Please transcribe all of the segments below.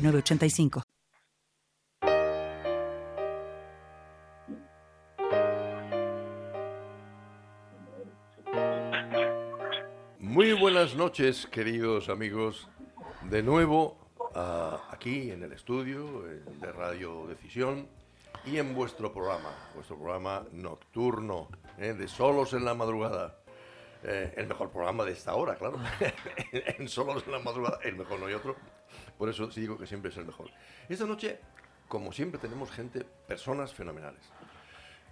906985. Muy buenas noches, queridos amigos. De nuevo ah, aquí en el estudio de Radio Decisión y en vuestro programa, vuestro programa nocturno eh, de Solos en la Madrugada. Eh, el mejor programa de esta hora, claro. en Solos en la Madrugada, el mejor no hay otro. Por eso sí digo que siempre es el mejor. Esta noche, como siempre, tenemos gente, personas fenomenales.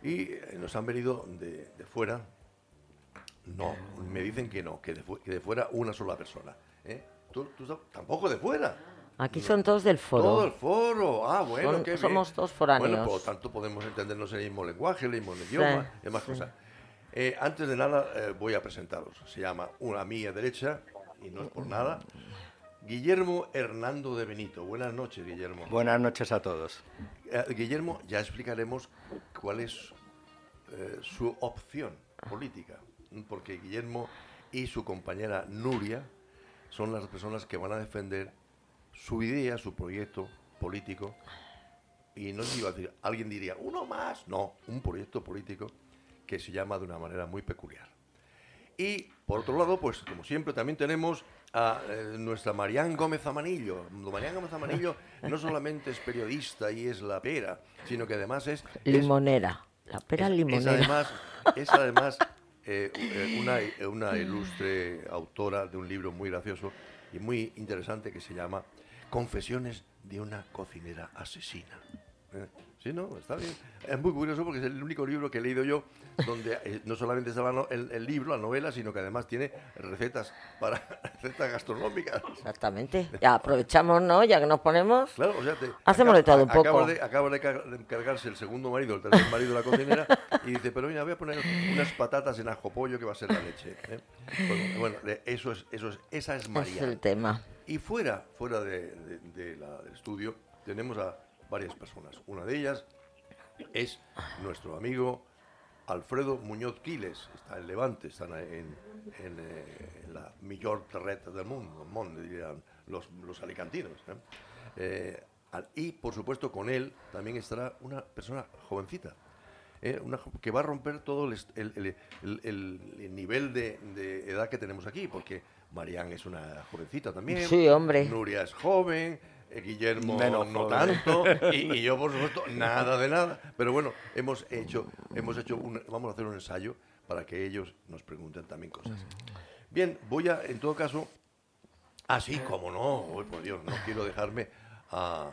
Y eh, nos han venido de, de fuera. No, me dicen que no, que de, fu- que de fuera una sola persona. ¿eh? ¿Tú, tú tampoco de fuera. Aquí son todos del foro. Todo el foro. Ah, bueno, Son- qué bien. somos todos foráneos. Bueno, por lo tanto podemos entendernos en el mismo lenguaje, el mismo idioma y demás cosas. Eh, antes de nada, eh, voy a presentaros. Se llama una a mi derecha, y no es por nada, Guillermo Hernando de Benito. Buenas noches, Guillermo. Buenas noches a todos. Eh, Guillermo, ya explicaremos cuál es su opción política, porque Guillermo y su compañera Nuria son las personas que van a defender su idea, su proyecto político. Y no iba a decir, alguien diría, uno más. No, un proyecto político que se llama de una manera muy peculiar. Y por otro lado, pues como siempre también tenemos a eh, nuestra Marián Gómez Amanillo. Marián Gómez Amanillo no solamente es periodista y es la pera, sino que además es... es- Limonera. La pera es- limonera. Es además, es además eh, eh, una, una ilustre autora de un libro muy gracioso y muy interesante que se llama Confesiones de una cocinera asesina. Sí, no, está bien. Es muy curioso porque es el único libro que he leído yo donde eh, no solamente está el, el libro, la novela, sino que además tiene recetas para recetas gastronómicas. Exactamente. Ya aprovechamos, ¿no? Ya que nos ponemos. Claro, o sea, te- Hacemos de todo un acaba poco. acaba de car- de encargarse el segundo marido, el tercer marido de la cocinera, y dice, pero mira, voy a poner unas patatas en ajo pollo que va a ser la leche. ¿eh? Bueno, bueno, eso es, eso es, esa es Es María. el tema. Y fuera, fuera de, de- de la- del estudio, tenemos a varias personas. Una de ellas es nuestro amigo Alfredo Muñoz Quiles. Está en Levante, está en, en, eh, en la mejor terreta del mundo, mundo, dirían los, los alicantinos. ¿eh? Eh, y, por supuesto, con él también estará una persona jovencita. ¿eh? una que va a romper todo el, el- el- el- el- el nivel de, de edad que tenemos aquí, porque Marián es una jovencita también. Sí, hombre. Nuria es joven, Guillermo Menos no tanto, y, y yo, por supuesto, nada de nada. Pero bueno, hemos hecho, hemos hecho un, vamos a hacer un ensayo para que ellos nos pregunten también cosas. Bien, voy a, en todo caso, así como no, uy, por Dios, no quiero dejarme a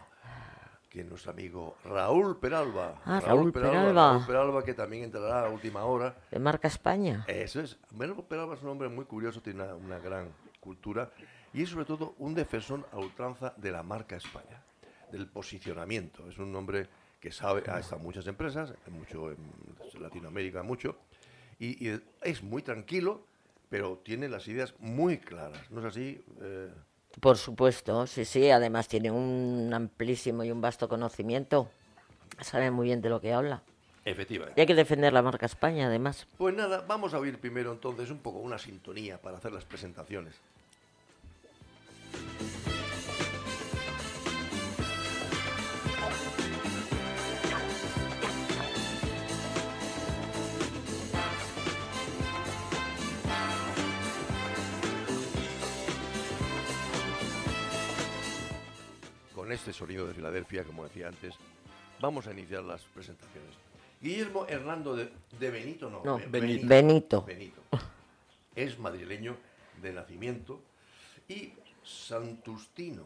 que nuestro amigo Raúl Peralba. Ah, Raúl Peralba. Raúl Peralba, que también entrará a última hora. De marca España. Eso es. Raúl Peralba es un hombre muy curioso, tiene una, una gran cultura y es sobre todo un defensor a ultranza de la marca España, del posicionamiento. Es un hombre que sabe, ha estado en muchas empresas, mucho en Latinoamérica mucho, y, y es muy tranquilo, pero tiene las ideas muy claras. ¿No es así? eh? Por supuesto, sí, sí. Además tiene un amplísimo y un vasto conocimiento. Sabe muy bien de lo que habla. Efectivamente. Y hay que defender la marca España, además. Pues nada, vamos a oír primero entonces un poco una sintonía para hacer las presentaciones. Con este sonido de Filadelfia, como decía antes, vamos a iniciar las presentaciones. Guillermo Hernando de, de Benito, no, No, Be- Benito. Benito. Benito. Es madrileño de nacimiento y santustino,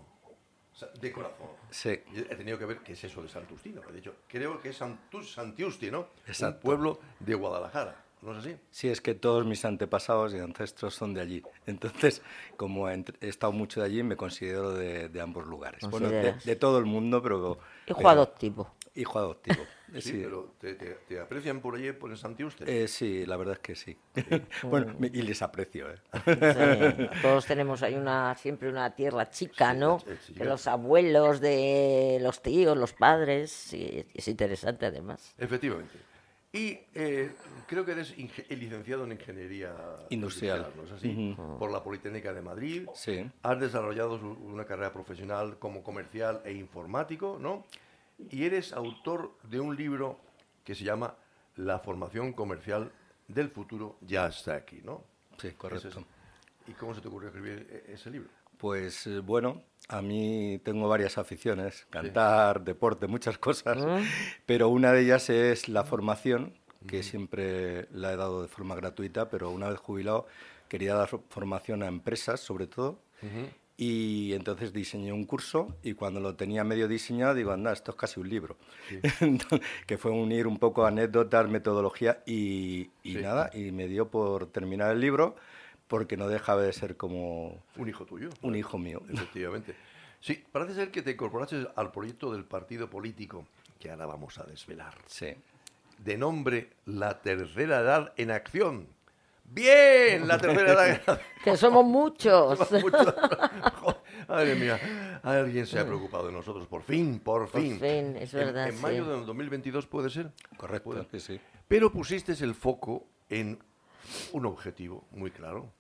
sa- de corazón. Sí. He tenido que ver qué es eso de Santustino. De hecho, creo que es Santus, Santiusti, ¿no? Exacto. Un pueblo de Guadalajara. ¿No es así? Sí, es que todos mis antepasados y ancestros son de allí. Entonces, como he, estado mucho de allí, me considero de, de ambos lugares. Bueno, de, todo el mundo, pero... Hijo pero- adoptivo. Hijo adoptivo. Sí, sí. pero te, te- te aprecian por allí, por el Santiuste. Eh, sí, la verdad es que sí. bueno, me- y les aprecio, ¿eh? Sí, todos tenemos ahí una siempre una tierra chica, Sí, ¿no? De los abuelos, de los tíos, los padres. sí, es interesante además. Efectivamente. Y eh, creo que eres licenciado en Ingeniería Industrial. ¿no es así? Por la Politécnica de Madrid. Sí. Has desarrollado una carrera profesional como comercial e informático, ¿no? Y eres autor de un libro que se llama La formación comercial del futuro ya está aquí, ¿no? Sí, correcto. es- ¿Y cómo se te ocurrió escribir e- ese libro? Pues eh, bueno, a mí tengo varias aficiones, cantar, deporte, muchas cosas, pero una de ellas es la formación, que siempre la he dado de forma gratuita, pero una vez jubilado quería dar formación a empresas sobre todo, y entonces diseñé un curso y cuando lo tenía medio diseñado digo, anda, esto es casi un libro, que fue unir un poco anécdotas, metodología y, y Sí. nada, y me dio por terminar el libro porque no dejaba de ser como Un hijo tuyo. un hijo mío. Efectivamente. Sí, parece ser que te incorporaste al proyecto del partido político, que ahora vamos a desvelar, Sí. de nombre La Tercera Edad en Acción. ¡Bien! La Tercera Edad en Acción. Que somos muchos. Mucho- Madre mía, alguien se ha preocupado de nosotros, por fin, por Por fin. fin, es En- verdad, En, mayo sí. del 2022 puede ser. Correcto, Puede. sí. Pero pusiste el foco en un objetivo muy claro,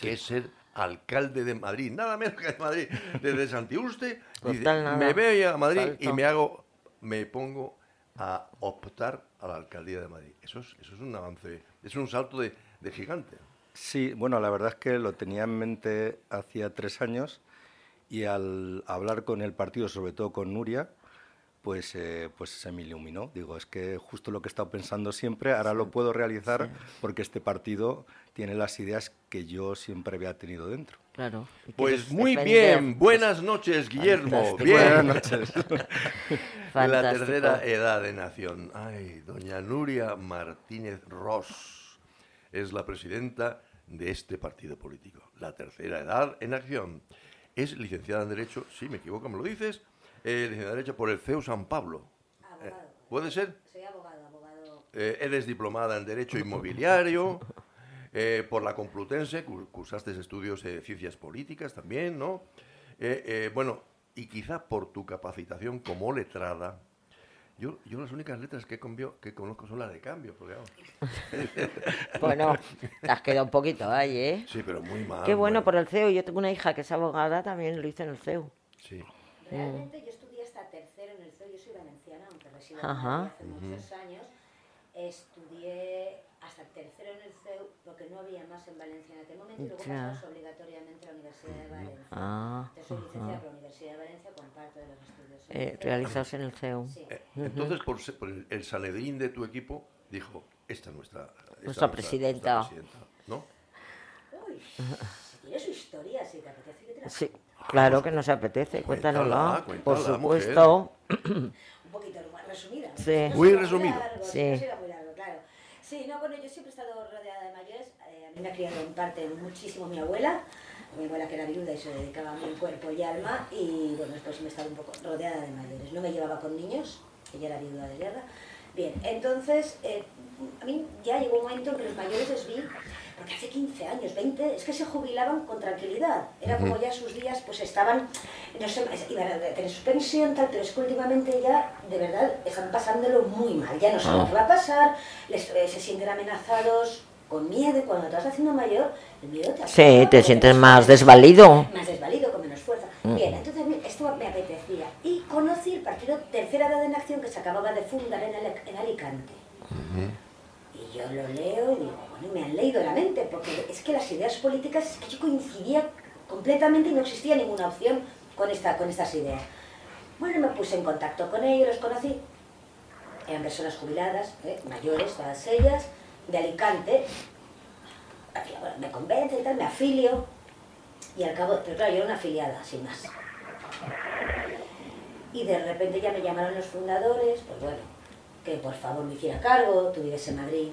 que es ser alcalde de Madrid, nada menos que de Madrid, desde Santiuste. Me voy a Madrid y me hago, me pongo a optar a la alcaldía de Madrid. Eso es, eso es un avance, es un salto de, de gigante. Sí, bueno, la verdad es que lo tenía en mente hacía tres años y al hablar con el partido, sobre todo con Nuria, pues, eh, pues se me iluminó. Digo, es que justo lo que he estado pensando siempre, ahora lo puedo realizar porque este partido tiene las ideas que yo siempre había tenido dentro. Claro. Pues muy defender. bien, buenas noches Guillermo, Fantástico. bien. Buenas noches. La tercera edad de nación. Ay, doña Nuria Martínez Ross es la presidenta de este partido político. La tercera edad en acción. Es licenciada en Derecho, si me equivoco, me lo dices, eh, en Derecho por el CEU San Pablo. Eh, ¿Puede ser? Soy abogado, abogado. Eh, eres diplomada en Derecho Inmobiliario eh, por la Complutense, cu- cursaste estudios de Ciencias Políticas también, ¿no? Eh, eh, bueno, y quizá por tu capacitación como letrada, yo, yo las únicas letras que, convio- que conozco son las de cambio, porque vamos, Bueno, te has quedado un poquito ahí, ¿eh? sí, pero muy mal. Qué bueno bueno. por el CEU. Yo tengo una hija que es abogada, también lo hice en el CEU. Sí, Realmente yo estudié hasta tercero en el CEU, yo soy en Ajá. Hace muchos años. Estudié hasta tercero en el CEU porque no había más en Valencia en aquel momento y luego Ya. pasas obligatoriamente a la Universidad de Valencia. Ah, Entonces soy licenciada por la Universidad de Valencia con parte de los estudios. en eh, el CEU. realizados en el CEU. Sí. Eh, entonces por, por el, el Sanedrín de tu equipo dijo, esta es nuestra, esta es Nuestra presidenta. nuestra presidenta", ¿no? Uy, si tiene su historia, si te apetece que te la Sí, claro que nos apetece, cuéntanosla. Por supuesto. Resumida. Sí. No Muy resumido. largo, Sí. no será muy largo, claro. Sí, no, bueno, yo siempre he estado rodeada de mayores. eh, a mí me ha criado en parte muchísimo mi abuela, mi abuela que era viuda y se dedicaba a en cuerpo y alma. Y bueno, después me he estado un poco rodeada de mayores. No me llevaba con niños, ella era viuda de guerra. Bien, entonces, eh, a mí ya llegó un momento en que los mayores les vi porque hace 15 años, 20, es que se jubilaban con tranquilidad. Era como ya sus días, pues estaban, no sé, iban a tener su pensión, tal, pero es que últimamente ya, de verdad, están pasándolo muy mal. Ya no saben Ah. qué va a pasar, les, eh, se sienten amenazados con miedo, y cuando te vas haciendo mayor, el miedo te Sí, afecta, te porque sientes más desvalido. más desvalido, con menos fuerza. Bien, entonces esto me apetecía. Y conocí el partido Tercera Edad en Acción que se acababa de fundar en, Ale- en Alicante. Y yo lo leo y digo, bueno, me han leído la mente, porque es que las ideas políticas, es que yo coincidía completamente y no existía ninguna opción con, esta, con estas ideas. Bueno, me puse en contacto con ellos, los conocí. Eran personas jubiladas, ¿eh? mayores, todas ellas, de Alicante. Me convence y tal, me afilio. Y al cabo, pero claro, yo era una afiliada, sin más. Y de repente ya me llamaron los fundadores, pues bueno, que por favor me hiciera cargo, tú vives en Madrid,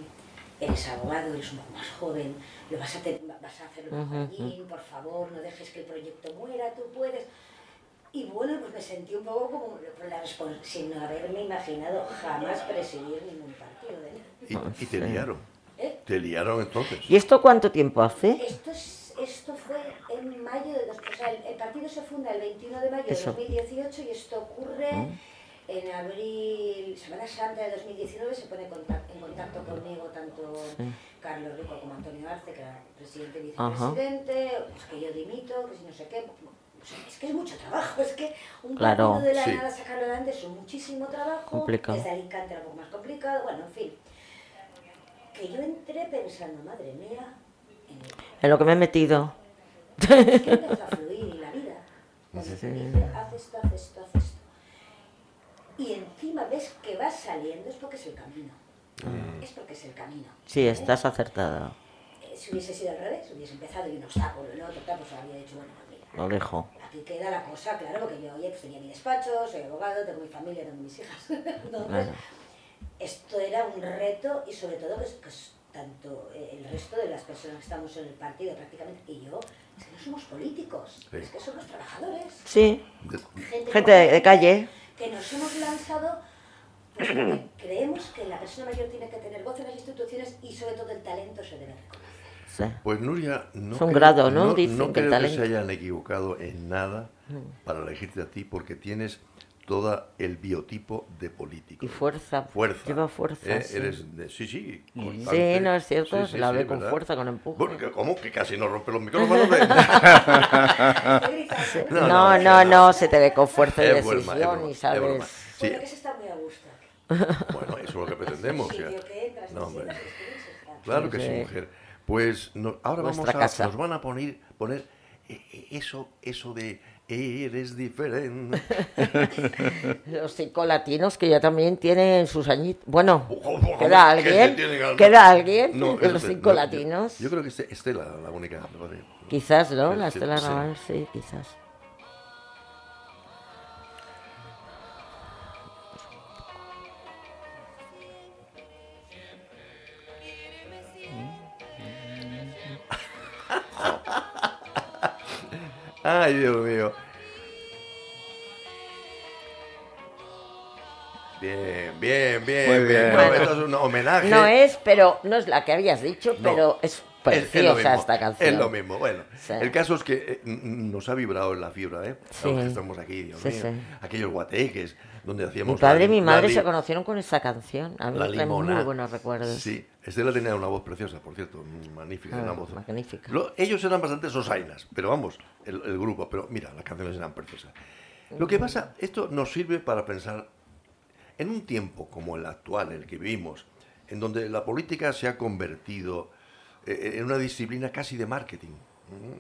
eres abogado, eres un poco más joven, lo vas a, te- vas a hacerlo un allí, por favor, no dejes que el proyecto muera, tú puedes. Y bueno, pues me sentí un poco como la sin haberme imaginado jamás presidir ningún partido de nada. Y, y te liaron. ¿Eh? Te liaron entonces. ¿Y esto cuánto tiempo hace? Esto, es- esto fue en mayo de dos, o sea, el, el partido se funda el 21 de mayo Eso. de 2018 y esto ocurre en abril, Semana Santa de 2019, se pone en contacto, en contacto conmigo tanto Carlos Rico como Antonio Arce, que era presidente y Ajá. vicepresidente, pues que yo dimito, que si no sé qué. Es que es mucho trabajo, es que un Claro. partido de la Sí. nada sacarlo adelante es un muchísimo trabajo, Complicado. desde Alicante era un poco más complicado, bueno, en fin. Que yo entré pensando, madre mía, en el En lo que me he metido. es que empieza a fluir en la vida. Cuando te dice, haz esto, haz esto, haz esto. Y encima ves que vas saliendo, es porque es el camino. Es porque es el camino. Sí, estás acertada. Eh, Si hubiese sido al revés, hubiese empezado y un obstáculo, el otro, tal, pues habría dicho, bueno, pues mira, Lo dejo. aquí queda la cosa, claro, porque yo, oye, pues tenía mi despacho, soy abogado, tengo mi familia, tengo mis hijas. Entonces, Claro. esto era un reto y sobre todo que, es- que es tanto eh, el resto de las personas que estamos en el partido prácticamente y yo, es que no somos políticos, Sí. es que somos trabajadores. Sí, gente de, de calle. Que nos hemos lanzado pues, porque creemos que la persona mayor tiene que tener voz en las instituciones y sobre todo el talento se debe reconocer. Sí. Pues Nuria, no Es un creo- grado, ¿no? No, Dicen no que el creo que se hayan equivocado en nada para elegirte a ti porque tienes todo el biotipo de político. Y fuerza. Fuerza. Lleva fuerza, Eh, sí. Eres de- sí, sí. No es cierto, Sí, se sí, la sí, ve con ¿verdad? fuerza, con empuje. Bueno, ¿cómo? Que casi no rompe los micrófonos. No, no, no, no, no, se te ve con fuerza y Es broma, es decisión broma, y es broma. sabes. Sí, Bueno, que se está muy a gusto. bueno, eso es lo que pretendemos. El ya. sitio que entras, No, hombre. Claro que sí, mujer. Pues no- ahora Nuestra vamos a, casa. nos van a poner, poner eh, eh, eso, eso de eres diferente. Los cinco latinos que ya también tienen sus añitos. Bueno, Ojo, ojo, ¿queda que se alguien? ¿Queda alguien No, de es los usted, cinco no, yo- latinos? Yo, creo que este- Estela, la única. Quizás, ¿no? Sí, La sí, Estela sí. Raval, sí, quizás. Ay, Dios mío. Bien, bien, bien, Muy bien. bien. No, Bueno. esto es un homenaje. No es, pero no es la que habías dicho, No. pero es Es- es preciosa mismo, esta canción. Es lo mismo. Bueno, Sí. el caso es que eh, nos ha vibrado en la fibra, ¿eh? Sí. A los que estamos aquí, Dios Sí, mío. sí. Aquellos guateques donde hacíamos. Mi padre la y mi madre se conocieron con esta canción. A mí La me muy buenos recuerdos. Sí, Estela tenía una voz preciosa, por cierto, magnífica, Ah, una voz. magnífica. Lo- ellos eran bastante sosainas, pero vamos, el, el grupo, pero mira, las canciones eran preciosas. Lo que pasa, esto nos sirve para pensar en un tiempo como el actual, el que vivimos, en donde la política se ha convertido eh, en una disciplina casi de marketing, ¿m?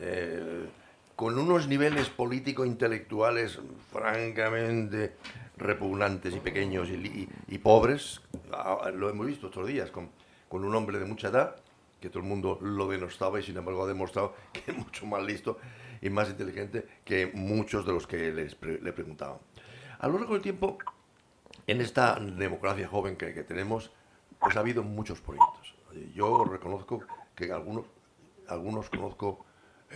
Eh, con unos niveles político-intelectuales francamente repugnantes y pequeños y, li- y pobres. Ah, Lo hemos visto estos días con, con un hombre de mucha edad, que todo el mundo lo denostaba y sin embargo ha demostrado que es mucho más listo y más inteligente que muchos de los que les pre- le preguntaban. A lo largo del tiempo, en esta democracia joven que, que tenemos, pues ha habido muchos proyectos. Yo reconozco que algunos, algunos conozco,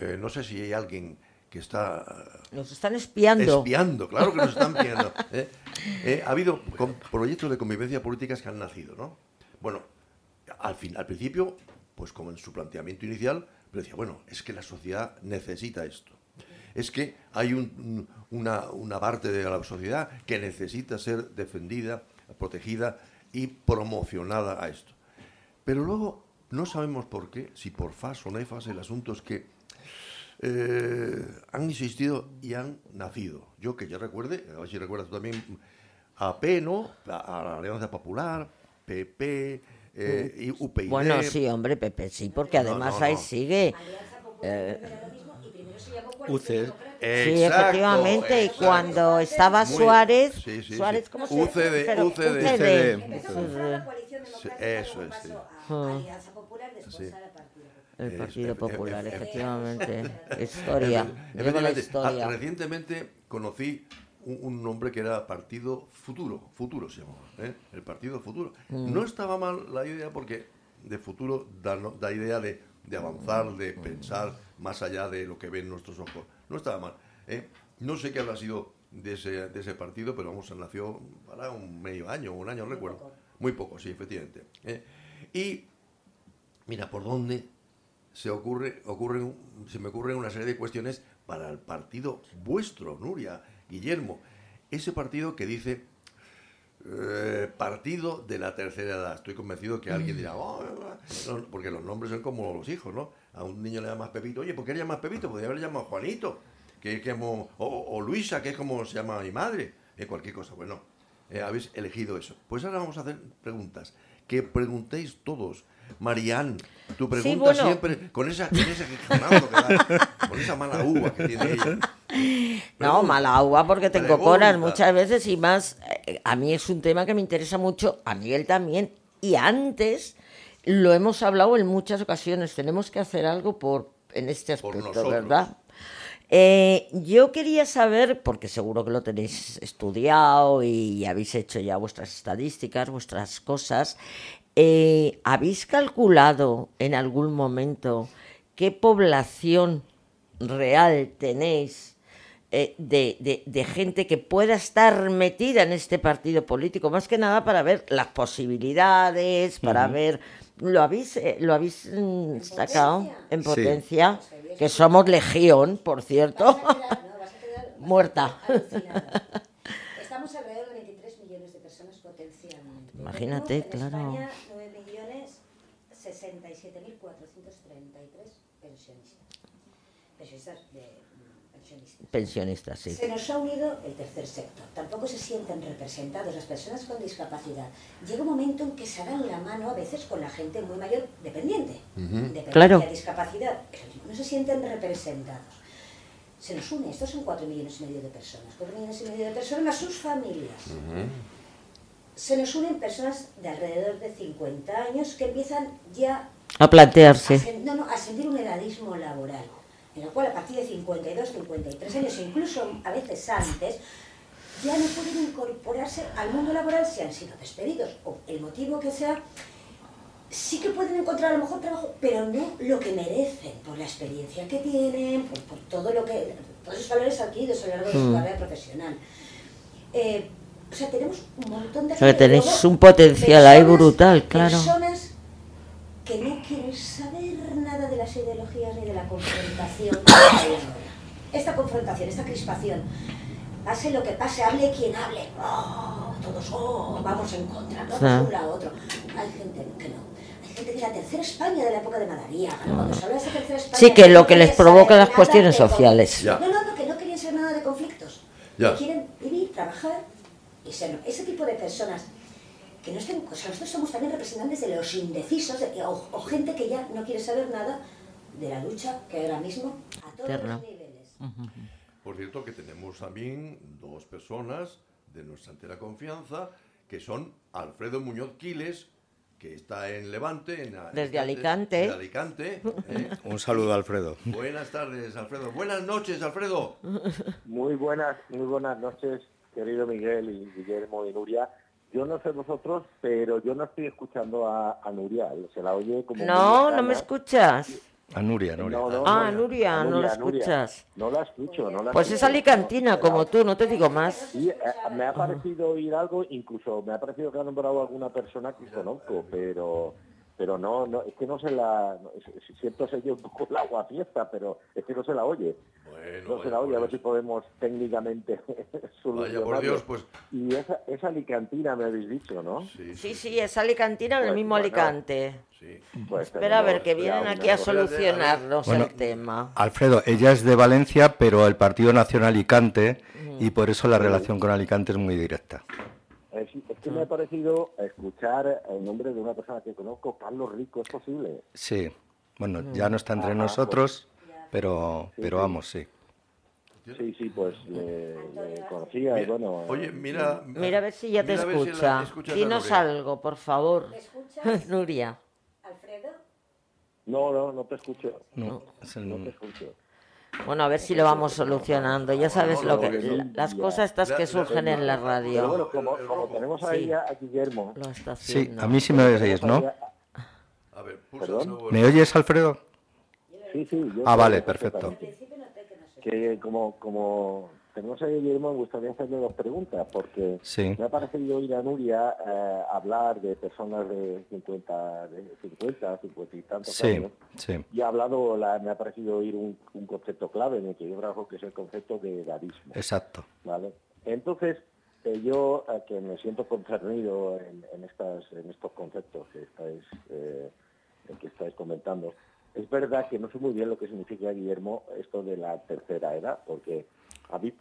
eh, no sé si hay alguien que está Nos están espiando. espiando, claro que nos están espiando. ¿eh? Eh, ha habido proyectos de convivencia políticas que han nacido, ¿no? Bueno, al, fin, al principio pues como en su planteamiento inicial, pero decía, bueno, es que la sociedad necesita esto. Es que hay una, una parte de la sociedad que necesita ser defendida, protegida y promocionada a esto. Pero luego no sabemos por qué, si por fas o nefas, el asunto es que eh, han insistido y han nacido. Yo que ya recuerde, a ver si recuerdas tú también, a ¿no? a la Alianza Popular, PP, eh, y UPyD. Bueno, sí, hombre, PP, sí, porque además ahí sigue. UCE. Sí, efectivamente, y cuando estaba Suárez, Suárez, ¿cómo se UCD, UCD. Eso es, sí. El Partido Popular, efectivamente. Historia. la historia. Recientemente conocí un, nombre que era Partido Futuro, Futuro se llamaba, ¿eh? el Partido Futuro. Mm. No estaba mal la idea porque de futuro da, da idea de, de, avanzar, de pensar más allá de lo que ven nuestros ojos. No estaba mal. ¿eh? No sé qué habrá sido de ese, de ese partido, pero vamos, nació para un medio año, un año, no recuerdo. Muy poco, sí, efectivamente. ¿eh? Y mira, ¿por dónde se ocurre, ocurre, se me ocurren una serie de cuestiones para el partido vuestro, Nuria, Guillermo? Ese partido que dice eh, partido de la tercera edad. Estoy convencido que alguien dirá, oh, porque los nombres son como los hijos, ¿no? A un niño le llamas Pepito, oye, ¿por qué le llamas Pepito? Podría haber llamado Juanito, que es como, o, Luisa, que es como se llama mi madre, eh, cualquier cosa. Bueno, eh, habéis elegido eso. Pues ahora vamos a hacer preguntas. Que preguntéis todos. Marianne, tu pregunta siempre con esa, con ese con esa mala uva que tiene ella. No, mala uva porque tengo coras muchas veces y más. Eh, a mí es un tema que me interesa mucho, a Miguel también. Y antes lo hemos hablado en muchas ocasiones. Tenemos que hacer algo por en este aspecto, ¿verdad? Eh, yo quería saber, porque seguro que lo tenéis estudiado y habéis hecho ya vuestras estadísticas, vuestras cosas, eh, ¿habéis calculado en algún momento qué población real tenéis eh, de, gente que pueda estar metida en este partido político? Más que nada para ver las posibilidades, para ver... ¿Lo habéis, eh, lo habéis mm, sacado en potencia? Que somos legión, por cierto. Muerta. Estamos alrededor de 23 millones de personas potencialmente. Imagínate, en claro. España, 9 millones 67.433 pensionistas. Pensionistas de pensionistas. sí. Se nos ha unido el tercer sector. Tampoco se sienten representados las personas con discapacidad. Llega un momento en que se dan la mano a veces con la gente muy mayor dependiente, de claro. discapacidad, no se sienten representados. Se nos une, estos son cuatro millones y medio de personas, cuatro millones y medio de personas más sus familias. Se nos unen personas de alrededor de 50 años que empiezan ya a plantearse. no, no, a sentir un edadismo laboral en el cual a partir de 52, 53 años, incluso a veces antes, ya no pueden incorporarse al mundo laboral si han sido despedidos o el motivo que sea, sí que pueden encontrar a lo mejor trabajo, pero no lo que merecen por la experiencia que tienen, por, todo lo que, todos esos valores adquiridos a lo largo de su hmm. carrera profesional. Eh, o sea, tenemos un montón de... O sea, tenéis un potencial ahí brutal, claro que no quieren saber nada de las ideologías ni de la confrontación. esta confrontación, esta crispación, pase lo que pase, hable quien hable, oh, todos oh, vamos en contra, no un lado otro. Hay gente que no. Hay gente que la tercera España de la época de Madaría, cuando se habla de esa tercera España... Sí, que lo que les provoca las cuestiones sociales. No, no, no, que no querían ser nada de conflictos. Que quieren vivir, trabajar y ser... Ese tipo de personas que no estén, nosotros somos también representantes de los indecisos o, gente que ya no quiere saber nada de la lucha que ahora mismo a todos los niveles. Por cierto que tenemos también dos personas de nuestra entera confianza que son Alfredo Muñoz Quiles, que está en Levante, en desde Alicante. Alicante ¿eh? Un saludo, Alfredo. Buenas tardes, Alfredo. Buenas noches, Alfredo. Muy buenas, muy buenas noches, querido Miguel y Guillermo y Nuria. Yo no sé vosotros, pero yo no estoy escuchando a, Nuria. Se la oye como. No, no me escuchas. A Nuria, Nuria. ah, Nuria, no la escuchas. No la escucho, no la Pues es alicantina, como tú, no te digo más. Sí, eh, me ha parecido oír algo, incluso me ha parecido que ha nombrado alguna persona que conozco, pero pero no, no, es que no se la, siento se un poco el agua fiesta, pero es que no se la oye. no se la oye, a ver si podemos técnicamente solucionarlo. Vaya por Dios, pues... Y esa, esa alicantina me habéis dicho, ¿no? Sí, sí, es alicantina en el pues, mismo Alicante. Sí. Pues Espera a ver, que vienen aquí a solucionarnos el tema. Alfredo, ella es de Valencia, pero el Partido Nacional Alicante, y por eso la relación con Alicante es muy directa. Es, que me ha parecido escuchar el nombre de una persona que conozco, Carlos Rico, ¿es posible? Sí, bueno, ya no está entre nosotros, pero, pero vamos, sí. Sí, sí, pues le, conocía y bueno... Oye, mira... Mira a ver si ya te escucha. Dinos algo, por favor. ¿Me escuchas? Nuria. ¿Alfredo? No, no, no te escucho. No, no te escucho. Bueno, a ver si lo vamos solucionando. Ya sabes lo que las cosas estas que surgen en la radio. bueno, como, tenemos ahí a Guillermo. sí, a mí sí me oyes, ¿no? A ver, ¿Me oyes, Alfredo? Sí, sí. ah, vale, perfecto. Que como, como tenemos a Guillermo, me gustaría hacerle dos preguntas, porque me ha parecido oír a Nuria eh, hablar de personas de 50, de 50, 50 y tantos años, y ha hablado, me ha parecido oír un, concepto clave en el que yo trabajo, que es el concepto de edadismo. Exacto. ¿vale? Entonces, eh, yo, eh, que me siento concernido en, estas, en estos conceptos que estáis, que estáis comentando, es verdad que no sé muy bien lo que significa, Guillermo, esto de la tercera edad, porque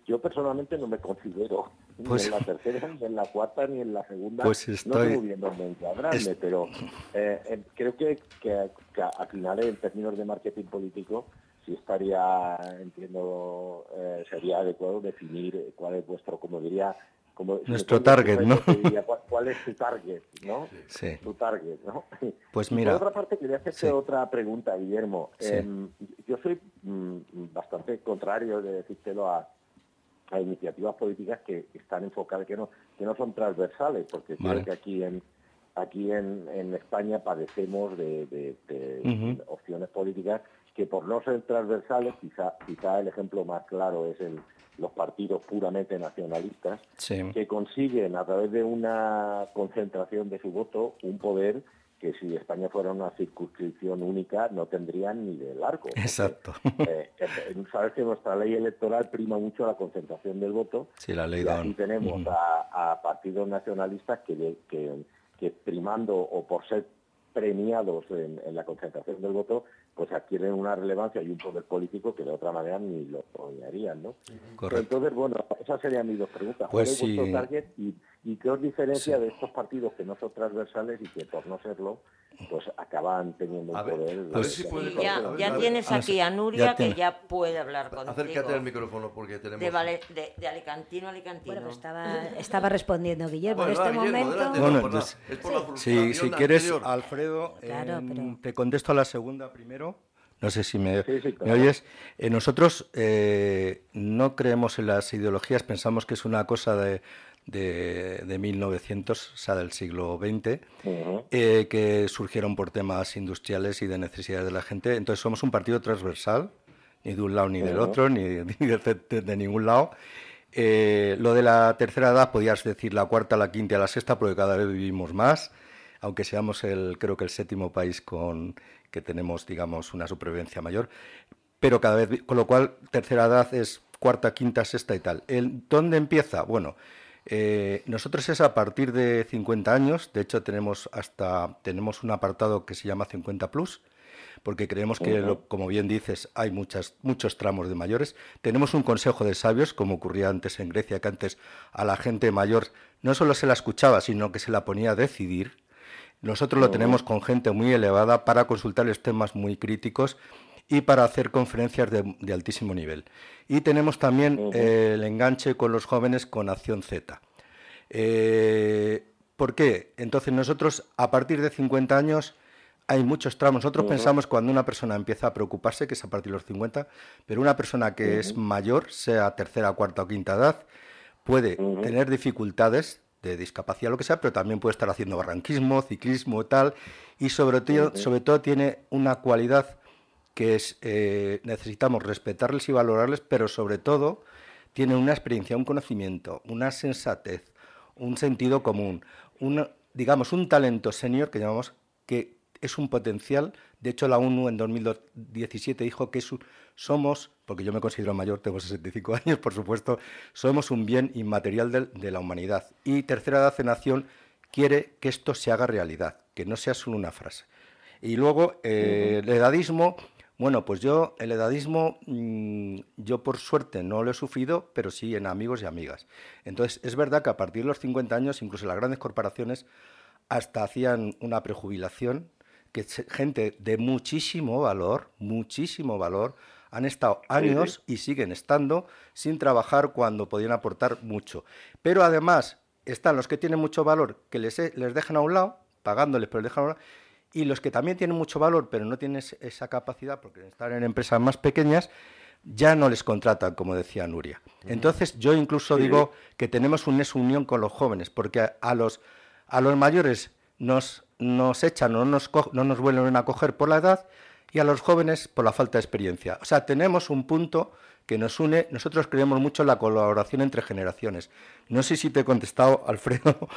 yo personalmente no me considero ni pues en la tercera, ni en la cuarta, ni en la segunda. Pues estoy... No sé bien dónde encuadrarme, pero eh, eh, creo que, que, al final, en términos de marketing político, sí estaría, entiendo, eh, sería adecuado definir cuál es vuestro, como diría, como, nuestro target, ¿no? ¿cuál, es tu target, no? Sí. Tu target, ¿no? Pues mira. por otra parte, quería hacerte otra pregunta, Guillermo. Em, yo soy mm, bastante contrario de decírtelo a a iniciativas políticas que están enfocadas, que no, que no son transversales, porque creo que aquí en aquí en, en España padecemos de, opciones políticas que por no ser transversales, quizá, quizá el ejemplo más claro es el, los partidos puramente nacionalistas, que consiguen a través de una concentración de su voto un poder que si España fuera una circunscripción única no tendrían ni de largo. Exacto. Eh, eh, sabes que nuestra ley electoral prima mucho la concentración del voto. Sí, la ley y aquí tenemos a, partidos nacionalistas que, que, que, primando o por ser premiados en, la concentración del voto, pues adquieren una relevancia y un poder político que de otra manera ni lo harían, ¿no? Correcto. Entonces, bueno, esas serían mis dos preguntas. Pues sí. target y ¿Y qué os diferencia de estos partidos que no son transversales y que por no serlo, pues acaban teniendo un poder? Pues ya, tienes aquí a Nuria que ya puede hablar contigo. Acércate al micrófono porque tenemos... De, de, Alicantino a Alicantino. Bueno, estaba, estaba respondiendo Guillermo en este momento. Bueno, si, si quieres, Alfredo, te contesto a la segunda primero. No sé si me, oyes. Eh, nosotros eh, no creemos en las ideologías, pensamos que es una cosa de de, de 1900, o sea, del siglo XX, eh, que surgieron por temas industriales y de necesidades de la gente. Entonces somos un partido transversal, ni de un lado ni del otro, ni, de, ningún lado. Eh, lo de la tercera edad, podías decir la cuarta, la quinta la sexta, porque cada vez vivimos más, aunque seamos el, creo que el séptimo país con que tenemos, digamos, una supervivencia mayor. Pero cada vez, con lo cual, tercera edad es cuarta, quinta, sexta y tal. El, ¿Dónde empieza? Bueno, eh, nosotros es a partir de 50 años, de hecho tenemos hasta tenemos un apartado que se llama 50 plus, porque creemos que, como bien dices, hay muchas, muchos tramos de mayores. Tenemos un consejo de sabios, como ocurría antes en Grecia, que antes a la gente mayor no solo se la escuchaba, sino que se la ponía a decidir. Nosotros lo tenemos con gente muy elevada para consultarles temas muy críticos y para hacer conferencias de, altísimo nivel. Y tenemos también eh, el enganche con los jóvenes con Acción Z. Eh, ¿Por qué? Entonces nosotros a partir de 50 años hay muchos tramos. Nosotros pensamos cuando una persona empieza a preocuparse, que es a partir de los 50, pero una persona que es mayor, sea tercera, cuarta o quinta edad, puede tener dificultades de discapacidad, lo que sea, pero también puede estar haciendo barranquismo, ciclismo, tal, y sobre todo, sobre todo tiene una cualidad que es, eh, necesitamos respetarles y valorarles, pero sobre todo tienen una experiencia, un conocimiento, una sensatez, un sentido común, un, digamos, un talento senior que llamamos que es un potencial. De hecho, la ONU en 2017 dijo que somos, porque yo me considero mayor, tengo 65 años, por supuesto, somos un bien inmaterial de, la humanidad. Y Tercera Edad de Nación quiere que esto se haga realidad, que no sea solo una frase. Y luego, eh, el edadismo, bueno, pues yo, el edadismo, mm, yo por suerte no lo he sufrido, pero sí en amigos y amigas. Entonces, es verdad que a partir de los 50 años, incluso las grandes corporaciones, hasta hacían una prejubilación, que gente de muchísimo valor, muchísimo valor, han estado años y siguen estando sin trabajar cuando podían aportar mucho. Pero además están los que tienen mucho valor, que les, les dejan a un lado, pagándoles, pero les dejan a un lado, y los que también tienen mucho valor, pero no tienen esa capacidad, porque están en empresas más pequeñas, ya no les contratan, como decía Nuria. Entonces, yo incluso digo que tenemos una unión con los jóvenes, porque a los a los mayores nos, nos echan o nos no nos vuelven a coger por la edad y a los jóvenes por la falta de experiencia. O sea, tenemos un punto que nos une. Nosotros creemos mucho en la colaboración entre generaciones. No sé si te he contestado, Alfredo.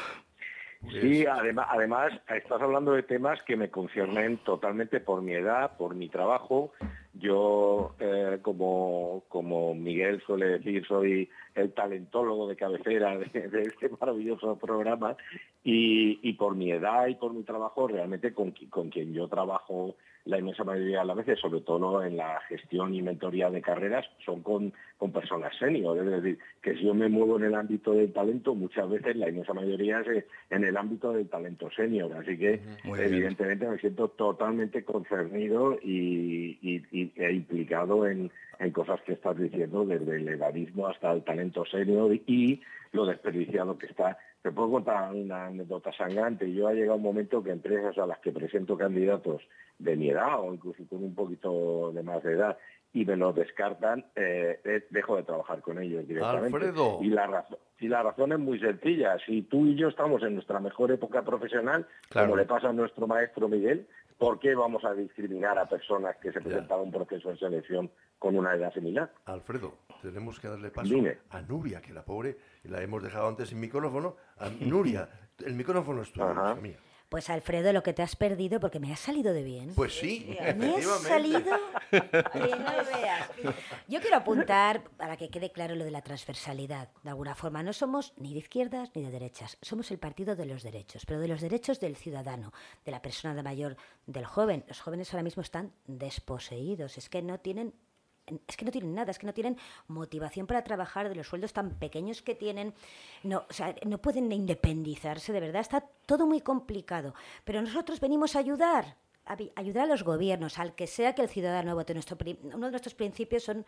Sí, además, además estás hablando de temas que me conciernen totalmente por mi edad, por mi trabajo. Yo, eh, como, como Miguel suele decir, soy el talentólogo de cabecera de, este maravilloso programa y, por mi edad y por mi trabajo, realmente con, con quien yo trabajo la inmensa mayoría de las veces, sobre todo en la gestión y mentoría de carreras, son con, con personas senior. Es decir, que si yo me muevo en el ámbito del talento, muchas veces la inmensa mayoría es en el ámbito del talento senior. Así que, evidentemente, me siento totalmente concernido y, e implicado en, en cosas que estás diciendo, desde el edadismo hasta el talento senior y lo desperdiciado que está. Te puedo contar una anécdota sangrante. Yo ha llegado un momento que empresas a las que presento candidatos de mi edad o incluso con un poquito de más de edad y me lo descartan, eh, eh, dejo de trabajar con ellos directamente. Alfredo. Y la, razón, y la razón es muy sencilla. Si tú y yo estamos en nuestra mejor época profesional, como le pasa a nuestro maestro Miguel, ¿por qué vamos a discriminar a personas que se presentan a un proceso de selección con una edad similar? Alfredo, tenemos que darle paso a Nuria, que la pobre, la hemos dejado antes sin micrófono. A Nuria, el micrófono es tuyo, mía. Pues Alfredo, lo que te has perdido, porque me ha salido de bien. Pues sí, me ha salido no veas. Yo quiero apuntar, para que quede claro lo de la transversalidad, de alguna forma. No somos ni de izquierdas ni de derechas, somos el partido de los derechos, pero de los derechos del ciudadano, de la persona de mayor, del joven. Los jóvenes ahora mismo están desposeídos, es que no tienen es que no tienen nada, es que no tienen motivación para trabajar de los sueldos tan pequeños que tienen, no, o sea, no pueden independizarse, de verdad, está todo muy complicado. Pero nosotros venimos a ayudar, a ayudar a los gobiernos, al que sea que el ciudadano vote. Uno de nuestros principios son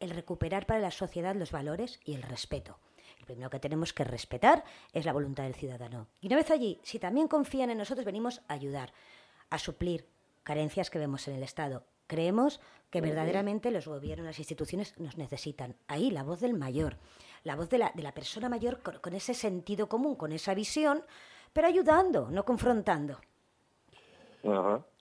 el recuperar para la sociedad los valores y el respeto. Lo primero que tenemos que respetar es la voluntad del ciudadano. Y una vez allí, si también confían en nosotros, venimos a ayudar, a suplir carencias que vemos en el Estado Creemos que verdaderamente los gobiernos, las instituciones nos necesitan. Ahí la voz del mayor, la voz de la, de la persona mayor con, ese sentido común, con esa visión, pero ayudando, no confrontando.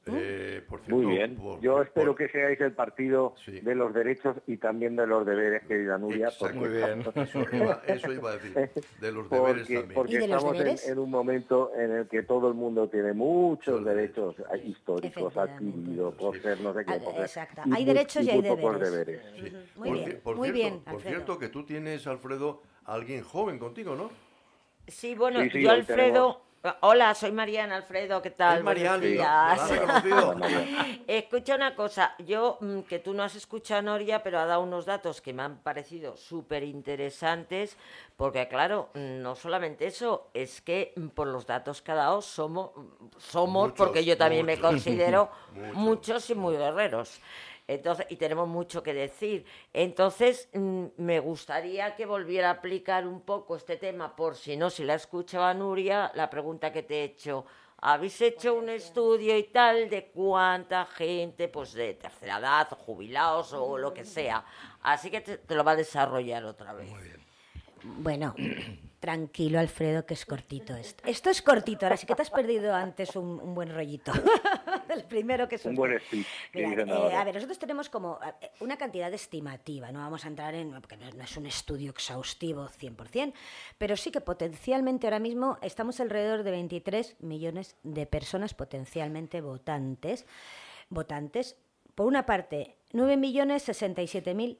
Eh, Muy bien. Yo espero que seáis el partido de los derechos y también de los deberes, querida Nuria. Muy bien. Eso iba, a decir. De los deberes también. Porque estamos en, un momento en el que todo el mundo tiene muchos derechos históricos adquiridos por ser no sé qué. Exacto. Hay derechos y, hay deberes. Muy bien. Por, Muy bien, por cierto, que tú tienes, Alfredo, alguien joven contigo, ¿no? Sí, bueno, yo, Alfredo... Hola, soy Mariana Alfredo, ¿qué tal? Mariana, Escucha una cosa, yo mm, que tú no has escuchado Noria, pero ha dado unos datos que me han parecido súper interesantes, porque claro, no solamente eso, es que mm, por los datos que ha dado somos, somos porque yo también me considero muchos y muy guerreros. Entonces, y tenemos mucho que decir. Entonces, mm, me gustaría que volviera a aplicar un poco este tema, por si no, si la escuchaba Nuria, la pregunta que te he hecho. ¿Habéis hecho un estudio y tal de cuánta gente, pues de tercera edad, jubilados o lo que sea? Así que te, lo va a desarrollar otra vez. Bueno, Tranquilo, Alfredo, que es cortito esto. Esto es cortito, ahora sí que te has perdido antes un, buen rollito. el primero que es un buen speech. Eh, a ver, nosotros tenemos como eh, una cantidad estimativa, no vamos a entrar en, porque no, es un estudio exhaustivo 100%, pero sí que potencialmente ahora mismo estamos alrededor de 23 millones de personas potencialmente votantes. Votantes, por una parte, 9 millones 67 mil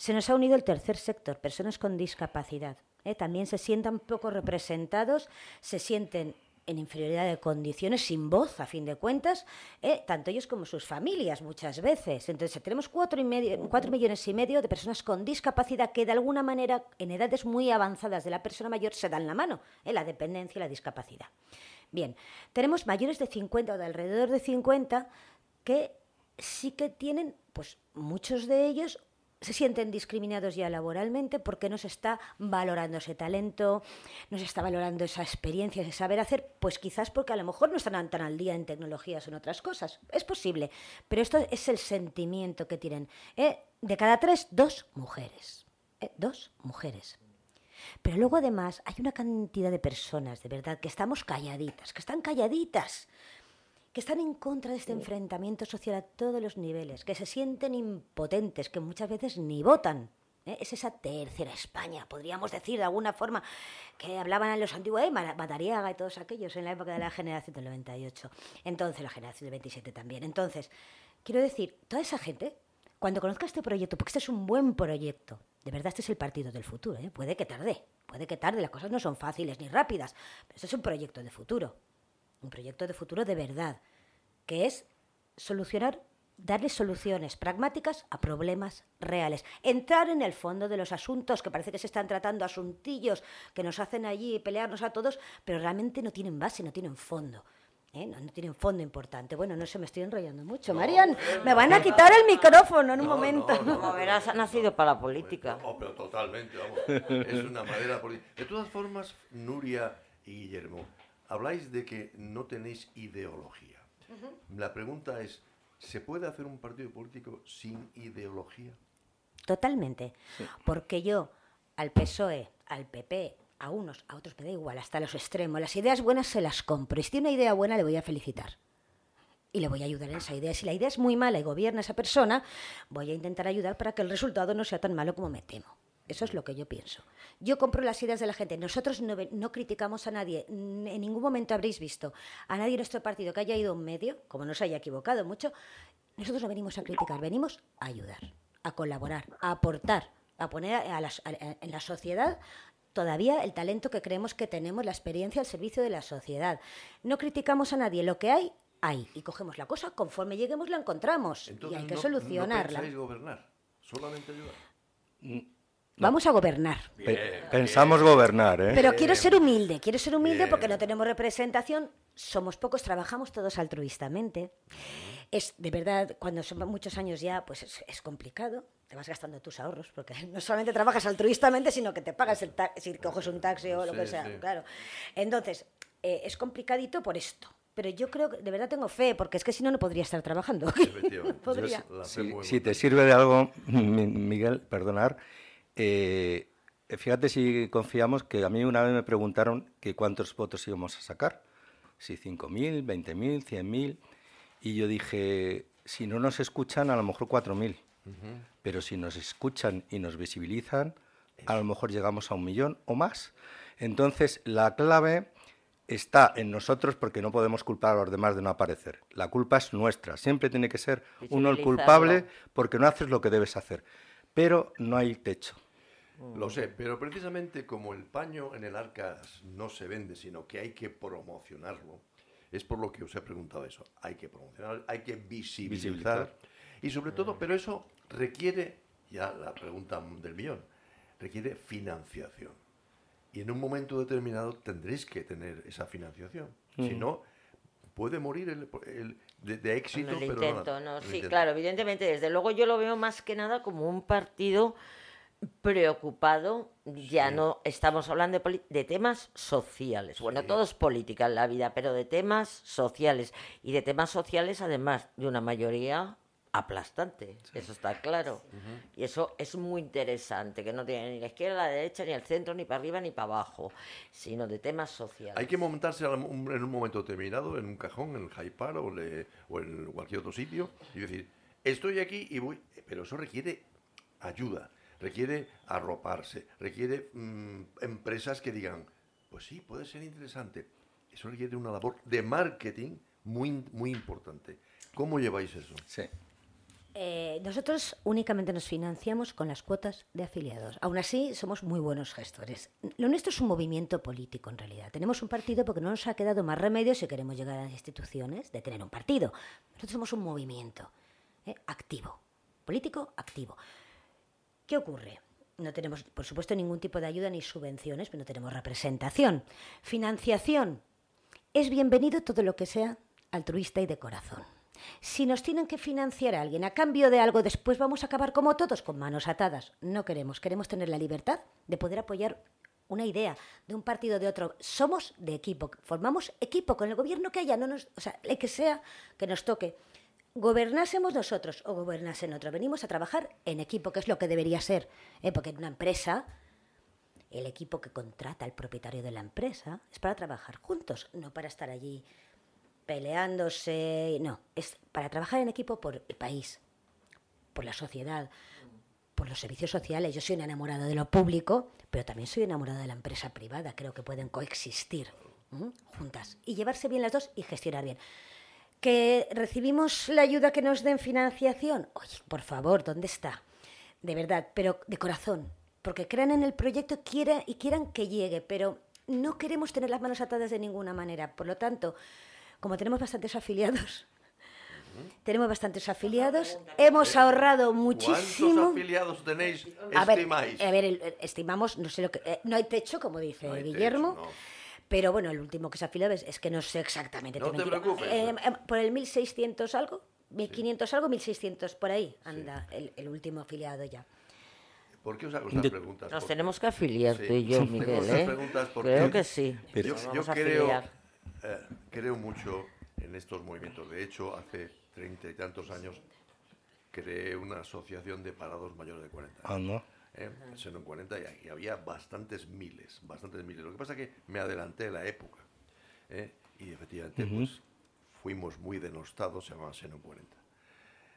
Se nos ha unido el tercer sector, personas con discapacidad. ¿eh? También se sientan poco representados, se sienten en inferioridad de condiciones, sin voz, a fin de cuentas, ¿eh? tanto ellos como sus familias muchas veces. Entonces tenemos cuatro, y medio, cuatro millones y medio de personas con discapacidad que de alguna manera en edades muy avanzadas de la persona mayor se dan la mano, ¿eh? la dependencia y la discapacidad. Bien, tenemos mayores de 50 o de alrededor de 50 que sí que tienen, pues muchos de ellos se sienten discriminados ya laboralmente porque no se está valorando ese talento, no se está valorando esa experiencia, ese saber hacer, pues quizás porque a lo mejor no están tan al día en tecnologías o en otras cosas. Es posible, pero esto es el sentimiento que tienen. ¿eh? De cada tres, dos mujeres. ¿eh? Dos mujeres. Pero luego además hay una cantidad de personas, de verdad, que estamos calladitas, que están calladitas que están en contra de este enfrentamiento social a todos los niveles, que se sienten impotentes, que muchas veces ni votan. ¿eh? Es esa tercera España, podríamos decir de alguna forma, que hablaban en los antiguos, ¿eh? Madariaga y todos aquellos en la época de la generación del 98. Entonces, la generación del 27 también. Entonces, quiero decir, toda esa gente, cuando conozca este proyecto, porque este es un buen proyecto, de verdad este es el partido del futuro, ¿eh? puede que tarde, puede que tarde, las cosas no son fáciles ni rápidas, pero este es un proyecto de futuro un proyecto de futuro de verdad, que es solucionar, darle soluciones pragmáticas a problemas reales, entrar en el fondo de los asuntos, que parece que se están tratando asuntillos que nos hacen allí pelearnos a todos, pero realmente no tienen base, no tienen fondo. ¿eh? No, tienen fondo importante. Bueno, no se me estoy enrollando mucho. Marian, me van a quitar el micrófono en un momento. Como verás, ha nacido para la política. Oh, pero totalmente, vamos. Es una manera política. De todas formas, Nuria y Guillermo, Habláis de que no tenéis ideología. La pregunta es, ¿se puede hacer un partido político sin ideología? Totalmente. Porque yo al PSOE, al PP, a unos, a otros me da igual, hasta los extremos. Las ideas buenas se las compro. Y si tiene una idea buena, le voy a felicitar. Y le voy a ayudar en esa idea. Si la idea es muy mala y gobierna esa persona, voy a intentar ayudar para que el resultado no sea tan malo como me temo. Eso es lo que yo pienso. Yo compro las ideas de la gente. Nosotros no, criticamos a nadie. En ningún momento habréis visto a nadie en nuestro partido que haya ido a un medio, como no se haya equivocado mucho. Nosotros no venimos a criticar, venimos a ayudar, a colaborar, a aportar, a poner en la sociedad todavía el talento que creemos que tenemos, la experiencia al servicio de la sociedad. No criticamos a nadie. Lo que hay, hay. Y cogemos la cosa conforme lleguemos, la encontramos. y hay que solucionarla. ¿No gobernar? ¿Solamente ayudar? Mm, Vamos a gobernar. Pensamos gobernar, ¿eh? Pero quiero ser humilde, quiero ser humilde porque no tenemos representación, somos pocos, trabajamos todos altruistamente. Es de verdad, cuando son muchos años ya, pues es, complicado. Te vas gastando tus ahorros, porque no solamente trabajas altruistamente, sino que te pagas el taxi, si coges un taxi o lo que sea, claro. Entonces, eh, es complicadito por esto pero yo creo que de verdad tengo fe, porque es que si no, no podría estar trabajando. podría. si, te sirve de algo, Miguel, perdonar, eh, fíjate si confiamos que a mí una vez me preguntaron que cuántos votos íbamos a sacar, si 5.000, 20.000, 100.000, y yo dije, si no nos escuchan, a lo mejor 4.000. Pero si nos escuchan y nos visibilizan, a lo mejor llegamos a un millón o más. Entonces, la clave está en nosotros porque no podemos culpar a los demás de no aparecer. La culpa es nuestra. Siempre tiene que ser uno el culpable porque no haces lo que debes hacer. Pero no hay techo. Lo sé, pero precisamente como el paño en el arcas no se vende, sino que hay que promocionarlo, es por lo que os he preguntado eso. Hay que promocionar, hay que visibilizar. Y sobre todo, pero eso requiere, ya la pregunta del millón, requiere financiación. Y en un momento determinado tendréis que tener esa financiación. Si no, puede morir el, de, éxito. el intento, no, sí, claro, evidentemente, desde luego yo lo veo más que nada como un partido preocupado, ya no estamos hablando de, temas sociales. Bueno, todo es política en la vida, pero de temas sociales. Y de temas sociales, además, de una mayoría aplastante, eso está claro. Y eso es muy interesante, que no tiene ni la izquierda, la derecha, ni el centro, ni para arriba, ni para abajo, sino de temas sociales. Hay que montarse en un momento determinado en un cajón, en el Jaipar o, o en cualquier otro sitio y decir, estoy aquí y voy, pero eso requiere ayuda, requiere arroparse, requiere mm, empresas que digan, pues sí, puede ser interesante. Eso requiere una labor de marketing muy, muy importante. ¿Cómo lleváis eso? Sí. Eh, nosotros únicamente nos financiamos con las cuotas de afiliados. Aún así, somos muy buenos gestores. Lo nuestro es un movimiento político, en realidad. Tenemos un partido porque no nos ha quedado más remedio si queremos llegar a las instituciones de tener un partido. Nosotros somos un movimiento ¿eh? activo, político activo. ¿Qué ocurre? No tenemos, por supuesto, ningún tipo de ayuda ni subvenciones, pero no tenemos representación. Financiación. Es bienvenido todo lo que sea altruista y de corazón. Si nos tienen que financiar a alguien a cambio de algo, después vamos a acabar como todos, con manos atadas. No queremos, queremos tener la libertad de poder apoyar una idea de un partido de otro. Somos de equipo, formamos equipo con el gobierno que haya, no nos, o sea, el que sea que nos toque. Gobernásemos nosotros o gobernasen otro. Venimos a trabajar en equipo, que es lo que debería ser. ¿eh? Porque en una empresa, el equipo que contrata al propietario de la empresa es para trabajar juntos, no para estar allí peleándose. No, es para trabajar en equipo por el país, por la sociedad, por los servicios sociales. Yo soy una enamorada de lo público, pero también soy enamorada de la empresa privada. Creo que pueden coexistir juntas y llevarse bien las dos y gestionar bien. ¿Que recibimos la ayuda que nos den financiación? Oye, por favor, ¿dónde está? De verdad, pero de corazón, porque crean en el proyecto quiera, y quieran que llegue, pero no queremos tener las manos atadas de ninguna manera. Por lo tanto, como tenemos bastantes afiliados, tenemos bastantes afiliados, hemos ahorrado muchísimo. ¿Cuántos afiliados tenéis? Estimáis. A ver, estimamos, no sé lo que. Eh, no hay techo, como dice Guillermo. Pero bueno, el último que se ha afiliado es, que no sé exactamente. No te, preocupes. Eh, eh, por el 1600 algo, 1500 algo, 1600 por ahí anda el, último afiliado ya. ¿Por qué os hago estas preguntas? Nos tenemos que afiliar tú y yo, Miguel. ¿eh? Creo que sí. Pero yo, creo, eh, creo mucho en estos movimientos. De hecho, hace treinta y tantos años creé una asociación de parados mayores de 40 Ah, ¿no? ¿Eh? 40 y, había bastantes miles, bastantes miles. Lo que pasa es que me adelanté la época. ¿eh? Y efectivamente, pues fuimos muy denostados, se llamaba Seno 40.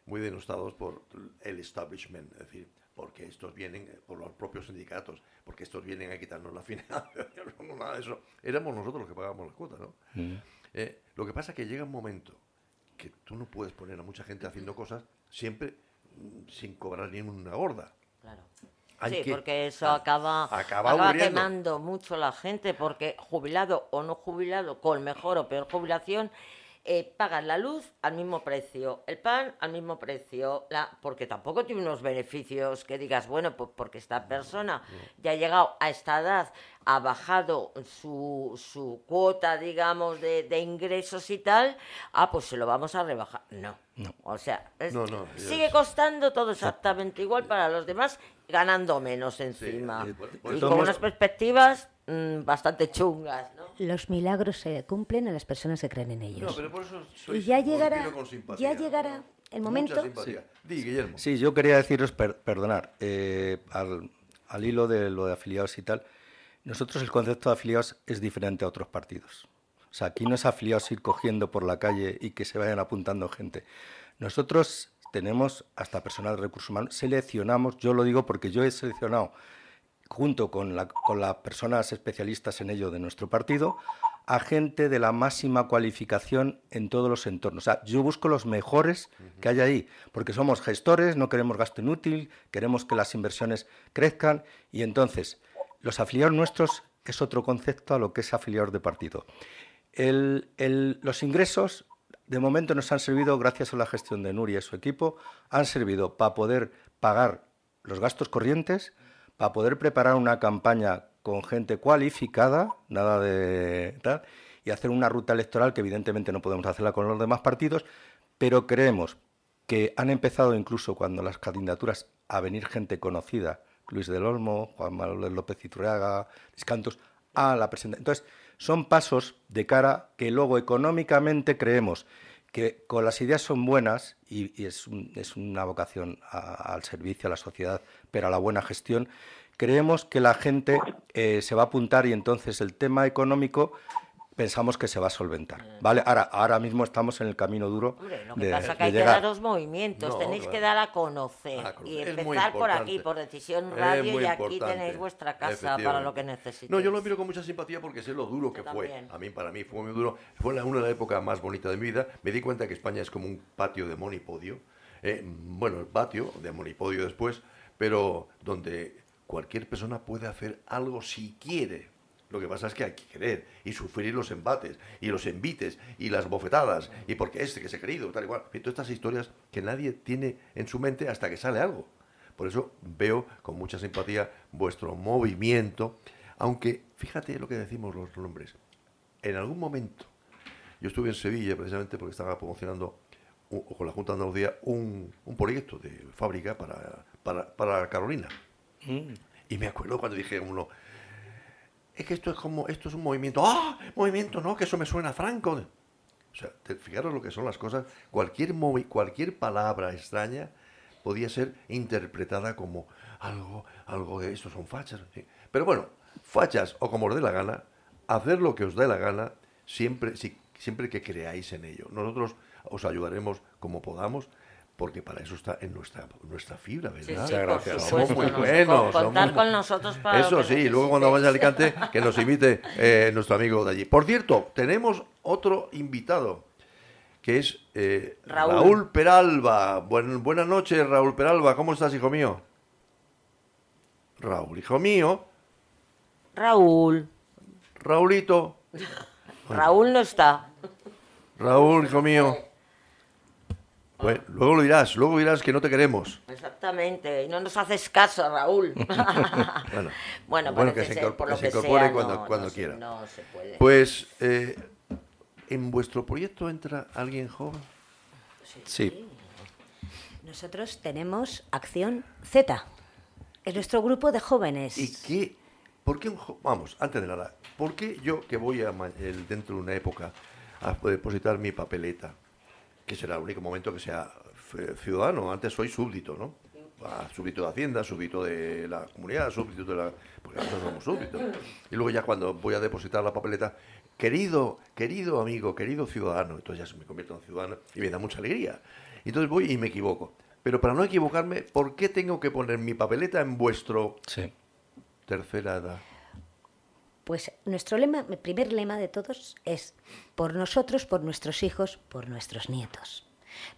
Muy denostados por el establishment, es decir, porque estos vienen por los propios sindicatos, porque estos vienen a quitarnos la financiación, no nada de eso. Éramos nosotros los que pagábamos las cuotas, ¿no? Mm. Eh, lo que pasa es que llega un momento que tú no puedes poner a mucha gente haciendo cosas siempre mm, sin cobrar ni una gorda. Claro. Sí, porque eso acaba, acaba, quemando mucho la gente, porque jubilado o no jubilado, con mejor o peor jubilación, eh, pagan la luz al mismo precio, el pan al mismo precio, la, porque tampoco tiene unos beneficios que digas, bueno, pues porque esta persona ya ha llegado a esta edad, ha bajado su, su cuota, digamos, de, de ingresos y tal, ah, pues se lo vamos a rebajar. No. O sea, sigue costando todo exactamente igual para los demás, ganando menos encima. y con unas perspectivas mm, bastante chungas, ¿no? Los milagros se cumplen a las personas que creen en ellos. No, pero por eso soy, y ya llegará, ya llegará el momento. Sí. Guillermo. Sí, yo quería deciros, perdonar, eh, al, al hilo de lo de afiliados y tal, nosotros el concepto de afiliados es diferente a otros partidos. O sea, aquí no es afiliados ir cogiendo por la calle y que se vayan apuntando gente. Nosotros tenemos hasta personal de recursos humanos, seleccionamos, yo lo digo porque yo he seleccionado junto con, la, con las personas especialistas en ello de nuestro partido, a gente de la máxima cualificación en todos los entornos. O sea, yo busco los mejores que hay ahí, porque somos gestores, no queremos gasto inútil, queremos que las inversiones crezcan y entonces los afiliados nuestros es otro concepto a lo que es afiliados de partido. los ingresos de momento nos han servido, gracias a la gestión de Nuria y su equipo, han servido para poder pagar los gastos corrientes, para poder preparar una campaña con gente cualificada, nada de tal, y hacer una ruta electoral que evidentemente no podemos hacerla con los demás partidos, pero creemos que han empezado incluso cuando las candidaturas a venir gente conocida, Luis del Olmo, Juan Manuel López Iturriaga, Cantos, a la presentación. Entonces, son pasos de cara que luego económicamente creemos que con las ideas son buenas y, es, una vocación al servicio a la sociedad, pero a la buena gestión, creemos que la gente eh, se va a apuntar y entonces el tema económico pensamos que se va a solventar. ¿vale? Ahora, ahora mismo estamos en el camino duro. Hombre, lo que pasa es que hay que dar los movimientos, tenéis que dar a conocer y empezar por aquí, por Decisión Radio, y aquí tenéis vuestra casa para lo que necesitéis. No, yo lo miro con mucha simpatía porque sé lo duro que fue. A mí, para mí, fue muy duro. Fue una de las épocas más bonitas de mi vida. Me di cuenta que España es como un patio de monipodio. Eh, bueno, el patio de monipodio después, pero donde cualquier persona puede hacer algo si quiere. Lo que pasa es que hay que querer y sufrir los embates y los envites y las bofetadas y porque este que se ha querido, tal y cual. Y todas estas historias que nadie tiene en su mente hasta que sale algo. Por eso veo con mucha simpatía vuestro movimiento, aunque fíjate lo que decimos los nombres. En algún momento, yo estuve en Sevilla precisamente porque estaba promocionando con la Junta de Andalucía un, un proyecto de fábrica para, para, para Carolina. Mm. Y me acuerdo cuando dije uno, es que esto es como, esto es un movimiento, ¡ah! Movimiento, no, que eso me suena Franco. O sea, fijaros lo que son las cosas, cualquier, cualquier palabra extraña podía ser interpretada como algo, algo de estos son fachas. Pero bueno, fachas o como os dé la gana, hacer lo que os dé la gana siempre, siempre que creáis en ello. Nosotros os ayudaremos como podamos porque para eso está en nuestra nuestra fibra, ¿verdad? Muchas gracias. Somos muy buenos. Contar con nosotros para Eso sí, luego cuando vaya a Alicante, que nos invite eh, nuestro amigo de allí. Por cierto, tenemos otro invitado, que es eh, Raúl. Peralba. buenas noches, Raúl Peralba. ¿Cómo estás, hijo mío? Raúl, hijo mío. Raúl. Raulito. Raúl no está. Raúl, hijo mío. Bueno, luego lo dirás, luego dirás que no te queremos. Exactamente, y no nos haces caso, Raúl. bueno, bueno, que se, incorpore, cuando, cuando quiera. Pues, eh, ¿en vuestro proyecto entra alguien joven? Sí. Nosotros tenemos Acción Z. Es nuestro grupo de jóvenes. ¿Y qué? ¿Por qué Vamos, antes de nada, ¿por qué yo que voy a, dentro de una época a depositar mi papeleta? Que será el único momento que sea ciudadano. Antes soy súbdito, ¿no? Ah, súbdito de Hacienda, súbdito de la comunidad, súbdito de la... Porque nosotros somos súbditos. Y luego ya cuando voy a depositar la papeleta, querido, querido amigo, querido ciudadano, entonces ya me convierto en ciudadano y me da mucha alegría. Entonces voy y me equivoco. Pero para no equivocarme, ¿por qué tengo que poner mi papeleta en vuestro tercera edad? Pues nuestro lema, el primer lema de todos es por nosotros, por nuestros hijos, por nuestros nietos.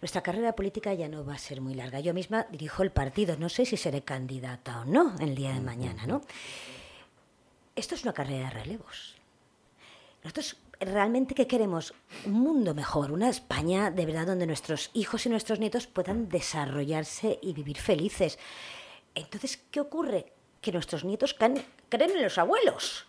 Nuestra carrera política ya no va a ser muy larga. Yo misma dirijo el partido, no sé si seré candidata o no el día de mañana, ¿no? Esto es una carrera de relevos. Nosotros realmente qué queremos un mundo mejor, una España de verdad donde nuestros hijos y nuestros nietos puedan desarrollarse y vivir felices. Entonces, ¿qué ocurre? Que nuestros nietos creen en los abuelos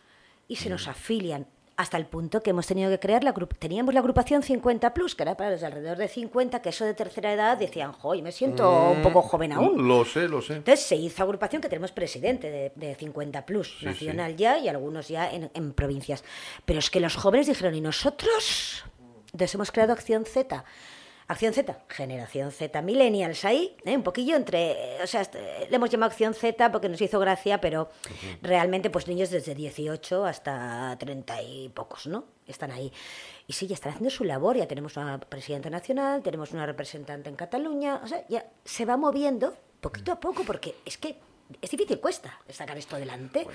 y se nos afilian hasta el punto que hemos tenido que crear la teníamos la agrupación 50 plus que era para los de alrededor de 50 que eso de tercera edad decían joy me siento un poco joven aún lo sé lo sé. Entonces se hizo agrupación que tenemos presidente de, 50 plus nacional ya y algunos ya en, en, provincias. Pero es que los jóvenes dijeron y nosotros entonces hemos creado acción Z Acción Z, generación Z, millennials ahí, ¿eh? un poquillo entre, o sea, le hemos llamado Acción Z porque nos hizo gracia, pero realmente pues niños desde 18 hasta 30 y pocos, ¿no? Están ahí. Y sí, ya están haciendo su labor, ya tenemos una presidenta nacional, tenemos una representante en Cataluña, o sea, ya se va moviendo poquito a poco porque es que es difícil, cuesta sacar esto adelante.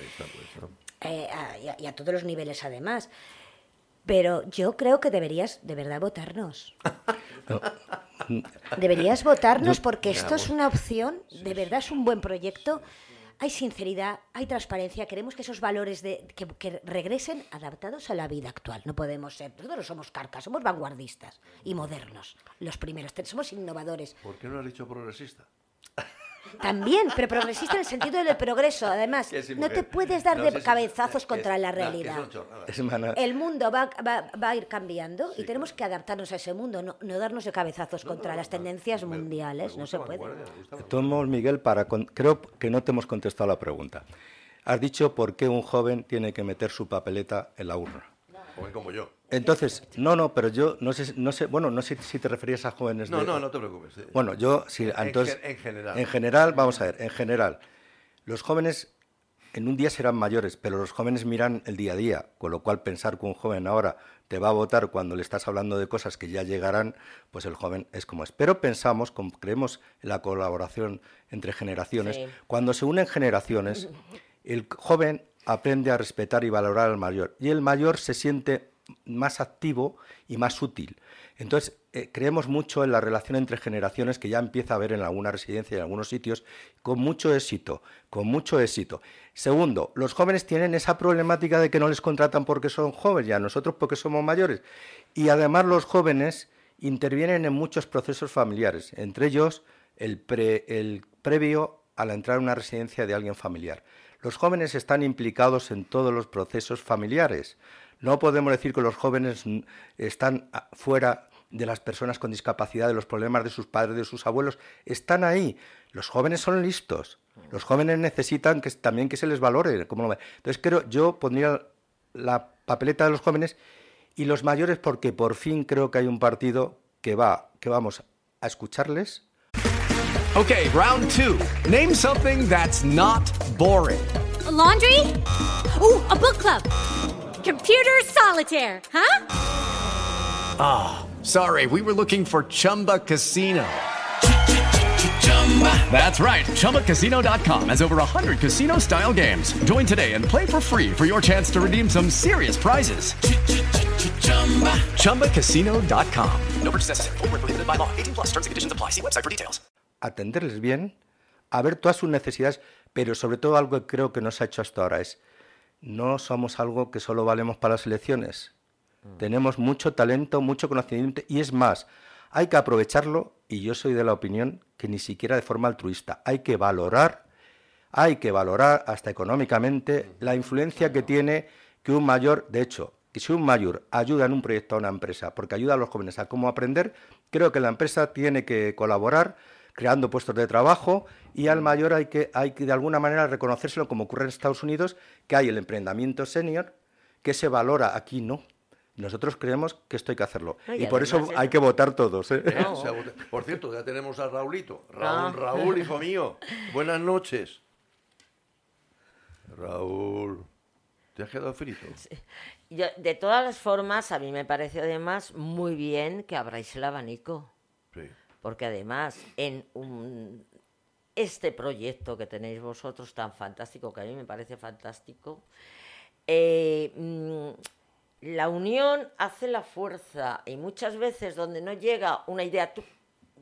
Eh, a- y, a, y a todos los niveles además. Pero yo creo que deberías de verdad votarnos. Deberías votarnos porque esto es una opción, de verdad es un buen proyecto. Hay sinceridad, hay transparencia, queremos que esos valores de, que, que regresen adaptados a la vida actual. No podemos ser, nosotros no somos carcas, somos vanguardistas y modernos, los primeros, somos innovadores. ¿Por qué no has dicho progresista? También, pero progresista en el sentido del progreso. Además, no te puedes dar No, de cabezazos contra la realidad. El mundo va, va- va a ir cambiando y tenemos que adaptarnos a ese mundo, no, no darnos de cabezazos contra las tendencias mundiales. No se puede. Modos, Miguel, para con- creo que no te hemos contestado la pregunta. Has dicho por qué un joven tiene que meter su papeleta en la urna. Joven como yo. Entonces, no, no, pero yo no sé, no sé, bueno, no sé si te referías a jóvenes No, de- no, no te preocupes. Bueno, yo sí, En entonces en general. En general, vamos a ver, en general, los jóvenes en un día serán mayores, pero los jóvenes miran el día a día, con lo cual pensar que un joven ahora te va a votar cuando le estás hablando de cosas que ya llegarán, pues el joven es como es. Pero pensamos, como creemos en la colaboración entre generaciones, Sí. cuando se unen generaciones, el joven aprende a respetar y valorar al mayor y el mayor se siente más activo y más útil. Entonces, eh, creemos mucho en la relación entre generaciones que ya empieza a haber en alguna residencia y en algunos sitios con mucho éxito, con mucho éxito. Segundo, los jóvenes tienen esa problemática de que no les contratan porque son jóvenes y a nosotros porque somos mayores. Y además los jóvenes intervienen en muchos procesos familiares, entre ellos el, el previo a la entrada en una residencia de alguien familiar. Los jóvenes están implicados en todos los procesos familiares. No podemos decir que los jóvenes están ah, fuera de las personas con discapacidad, de los problemas de sus padres, de sus abuelos. Están ahí. Los jóvenes son listos. Los jóvenes necesitan que, también que se les valore. como. Entonces, creo, yo pondría la papeleta de los jóvenes y los mayores porque por fin creo que hay un partido que va, que vamos a escucharles, Okay, round two. Name something that's not boring. A laundry? Ooh, a book club. Computer solitaire, huh? Ah, sorry, we were looking for Chumba Casino. That's right. ChumbaCasino.com has over 100 casino style games. Join today and play for free for your chance to redeem some serious prizes. ChumbaCasino.com. No purchase necessary. Void where prohibited by law. 18 plus terms and conditions apply. See website for details. atenderles bien, a ver todas sus necesidades, pero sobre todo algo que creo que no se ha hecho hasta ahora es, no somos algo que solo valemos para las elecciones. Tenemos mucho talento, mucho conocimiento y es más, hay que aprovecharlo y yo soy de la opinión que ni siquiera de forma altruista, hay que valorar, hay que valorar hasta económicamente la influencia que tiene que un mayor, de hecho, que si un mayor ayuda en un proyecto a una empresa, porque ayuda a los jóvenes a cómo aprender, creo que la empresa tiene que colaborar creando puestos de trabajo y al mayor hay que, hay que de alguna manera reconocérselo como ocurre en Estados Unidos, que hay el emprendimiento senior, que se valora aquí no. Nosotros creemos que esto hay que hacerlo. No, y y por eso hay que votar todos. ¿eh? Eh. Por cierto, ya tenemos a Raulito. Raúl, Ah. Raúl, hijo mío. Buenas noches. Raúl, ¿te has quedado frito? Yo, de todas las formas, a mí me parece además muy bien que abráis el abanico. Sí. Porque además, en este proyecto que tenéis vosotros tan fantástico, que a mí me parece fantástico, eh, mm, la unión hace la fuerza y muchas veces donde no llega una idea tu-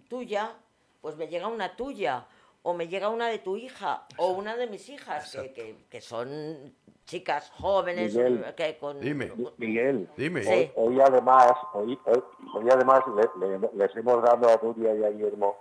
tuya, pues me llega una tuya o me llega una de tu hija o una de mis hijas, que, que- que son chicas jóvenes Miguel. que con... Dime. Miguel, Dime. Hoy, hoy además, hoy, hoy, hoy además le- le- les hemos dado a Nuria y a Guillermo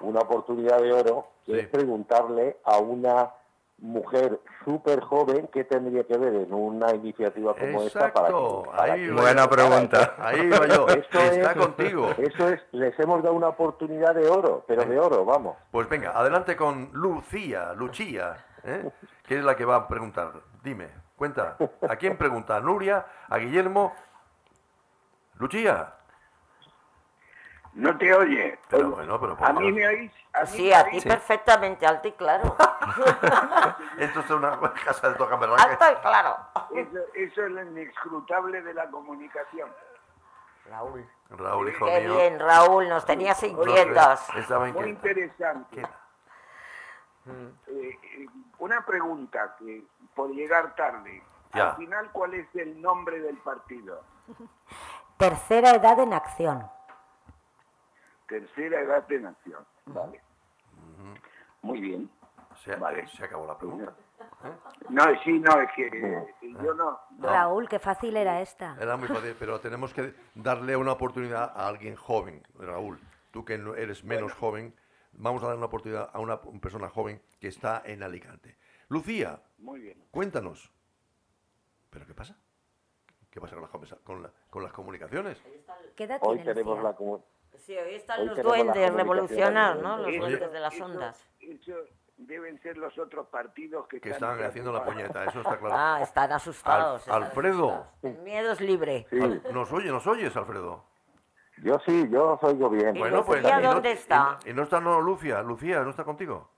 una oportunidad de oro, que Sí. es preguntarle a una mujer súper joven qué tendría que ver en una iniciativa como esta para Exacto. que... para Ahí que- va Buena yo. pregunta. Ahí va yo. Esto Está es- contigo. Eso es, les hemos dado una oportunidad de oro, pero de oro, vamos. Pues venga, adelante con Lucía, Luchía, ¿eh? que es la que va a preguntar. Dime, cuenta. ¿A quién pregunta? ¿A Nuria? ¿A Guillermo? Luchía. No te oye. Pero bueno, pero por ¿A mí me oís? ¿A mí Sí, me a ti perfectamente, alto y claro. Esto es una casa de toca ¿verdad? alto y claro. Eso, eso es lo inescrutable de la comunicación. Raúl. Raúl, hijo Qué mío. bien, Raúl, nos tenías inquietos. Estaba Muy interesante. Eh, eh, una pregunta que por llegar tarde. Ya. Al final, ¿cuál es el nombre del partido? Tercera edad en acción. Tercera edad de nación. Vale. Muy bien. Se, Vale. se acabó la pregunta. No, sí, no, es que eh, yo no. Raúl, qué fácil era esta. Era muy fácil, pero tenemos que darle una oportunidad a alguien joven, Raúl. Tú que no- eres menos joven, vamos a dar una oportunidad a una persona joven que está en Alicante. Lucía, Muy bien. cuéntanos. ¿Pero qué pasa? ¿Qué pasa con las, con la- con las comunicaciones? ¿Qué edad Hoy tiene tenemos Lucía? la comu- Sí, hoy están Hoy los duendes revolucionarios, ¿no? Los duendes de las Eso- ondas. Eso deben ser los otros partidos que, Que están haciendo la puñeta, eso está claro. Ah, están asustados. Al- están Alfredo. asustados. El miedo es libre. Sí, Al- ¿Nos oye, nos oyes, Alfredo? yo sí, yo os oigo bien. ¿Y Lucía y no- dónde está? Y, y no está no, Lucia, Lucía, ¿no está contigo?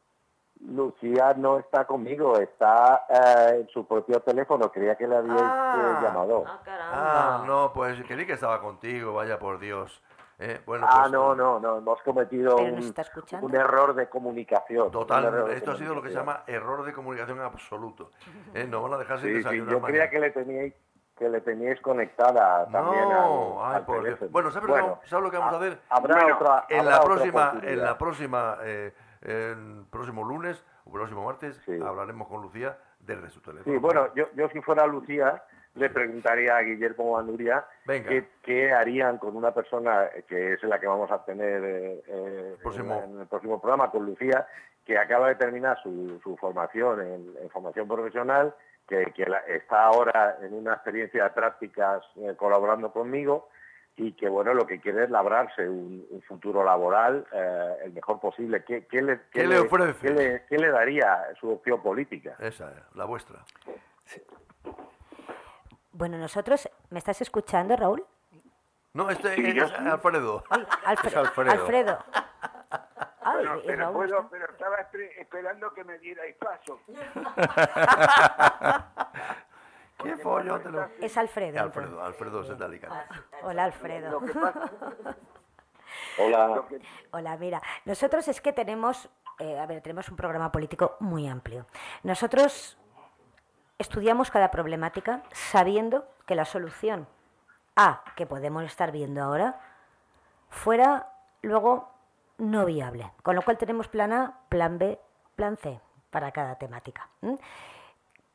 Lucía no está conmigo, está eh, en su propio teléfono. Creía que le habíais eh, llamado. Ah, caramba. Ah, no, pues creí que estaba contigo, vaya por Dios. Eh, bueno, Ah, pues, no, no, no, hemos cometido ¿Pero un, error de comunicación. error Total, de esto ha sido lo que se llama error de comunicación absoluto. Eh, no van a dejar sin Sí, sí, desayunar yo creía que le teníais que le teníais conectada también No, al, ay, al por Dios. teléfono. Bueno, ¿sabes, lo que vamos- ¿sabes lo que vamos a hacer? Habrá Bueno, otra, En habrá la otra próxima, en la próxima, eh, el próximo lunes o próximo martes Sí. hablaremos con Lucía desde su teléfono. Sí, bueno, yo, yo si fuera Lucía le preguntaría a Guillermo o a Nuria Venga. qué, qué harían con una persona que es la que vamos a tener eh, eh, Próximo. en, en el próximo programa con Lucía, que acaba de terminar su, su formación en, en formación profesional, que, que la- está ahora en una experiencia de prácticas eh, colaborando conmigo y que bueno lo que quiere es labrarse un, un futuro laboral eh, el mejor posible. ¿Qué, qué le, ¿Qué le ofrece? qué le- qué le daría su opción política? Esa, la vuestra. Bueno, nosotros, ¿me estás escuchando, Raúl? No, este Sí, es sí. Alfredo. Ay, Alfre- Es Alfredo. Alfredo. Ay, Pero, y pero Raúl puedo- pero estaba espe- esperando que me dierais paso. ¿Qué follón te lo- Es Alfredo. Alfredo, Alfredo es de Alicante. Hola, Alfredo. Hola. Hola, mira, nosotros es que tenemos, eh, a ver, tenemos un programa político muy amplio. Nosotros estudiamos cada problemática sabiendo que la solución A, que podemos estar viendo ahora, fuera luego no viable. Con lo cual tenemos plan A, plan B, plan C para cada temática. ¿m?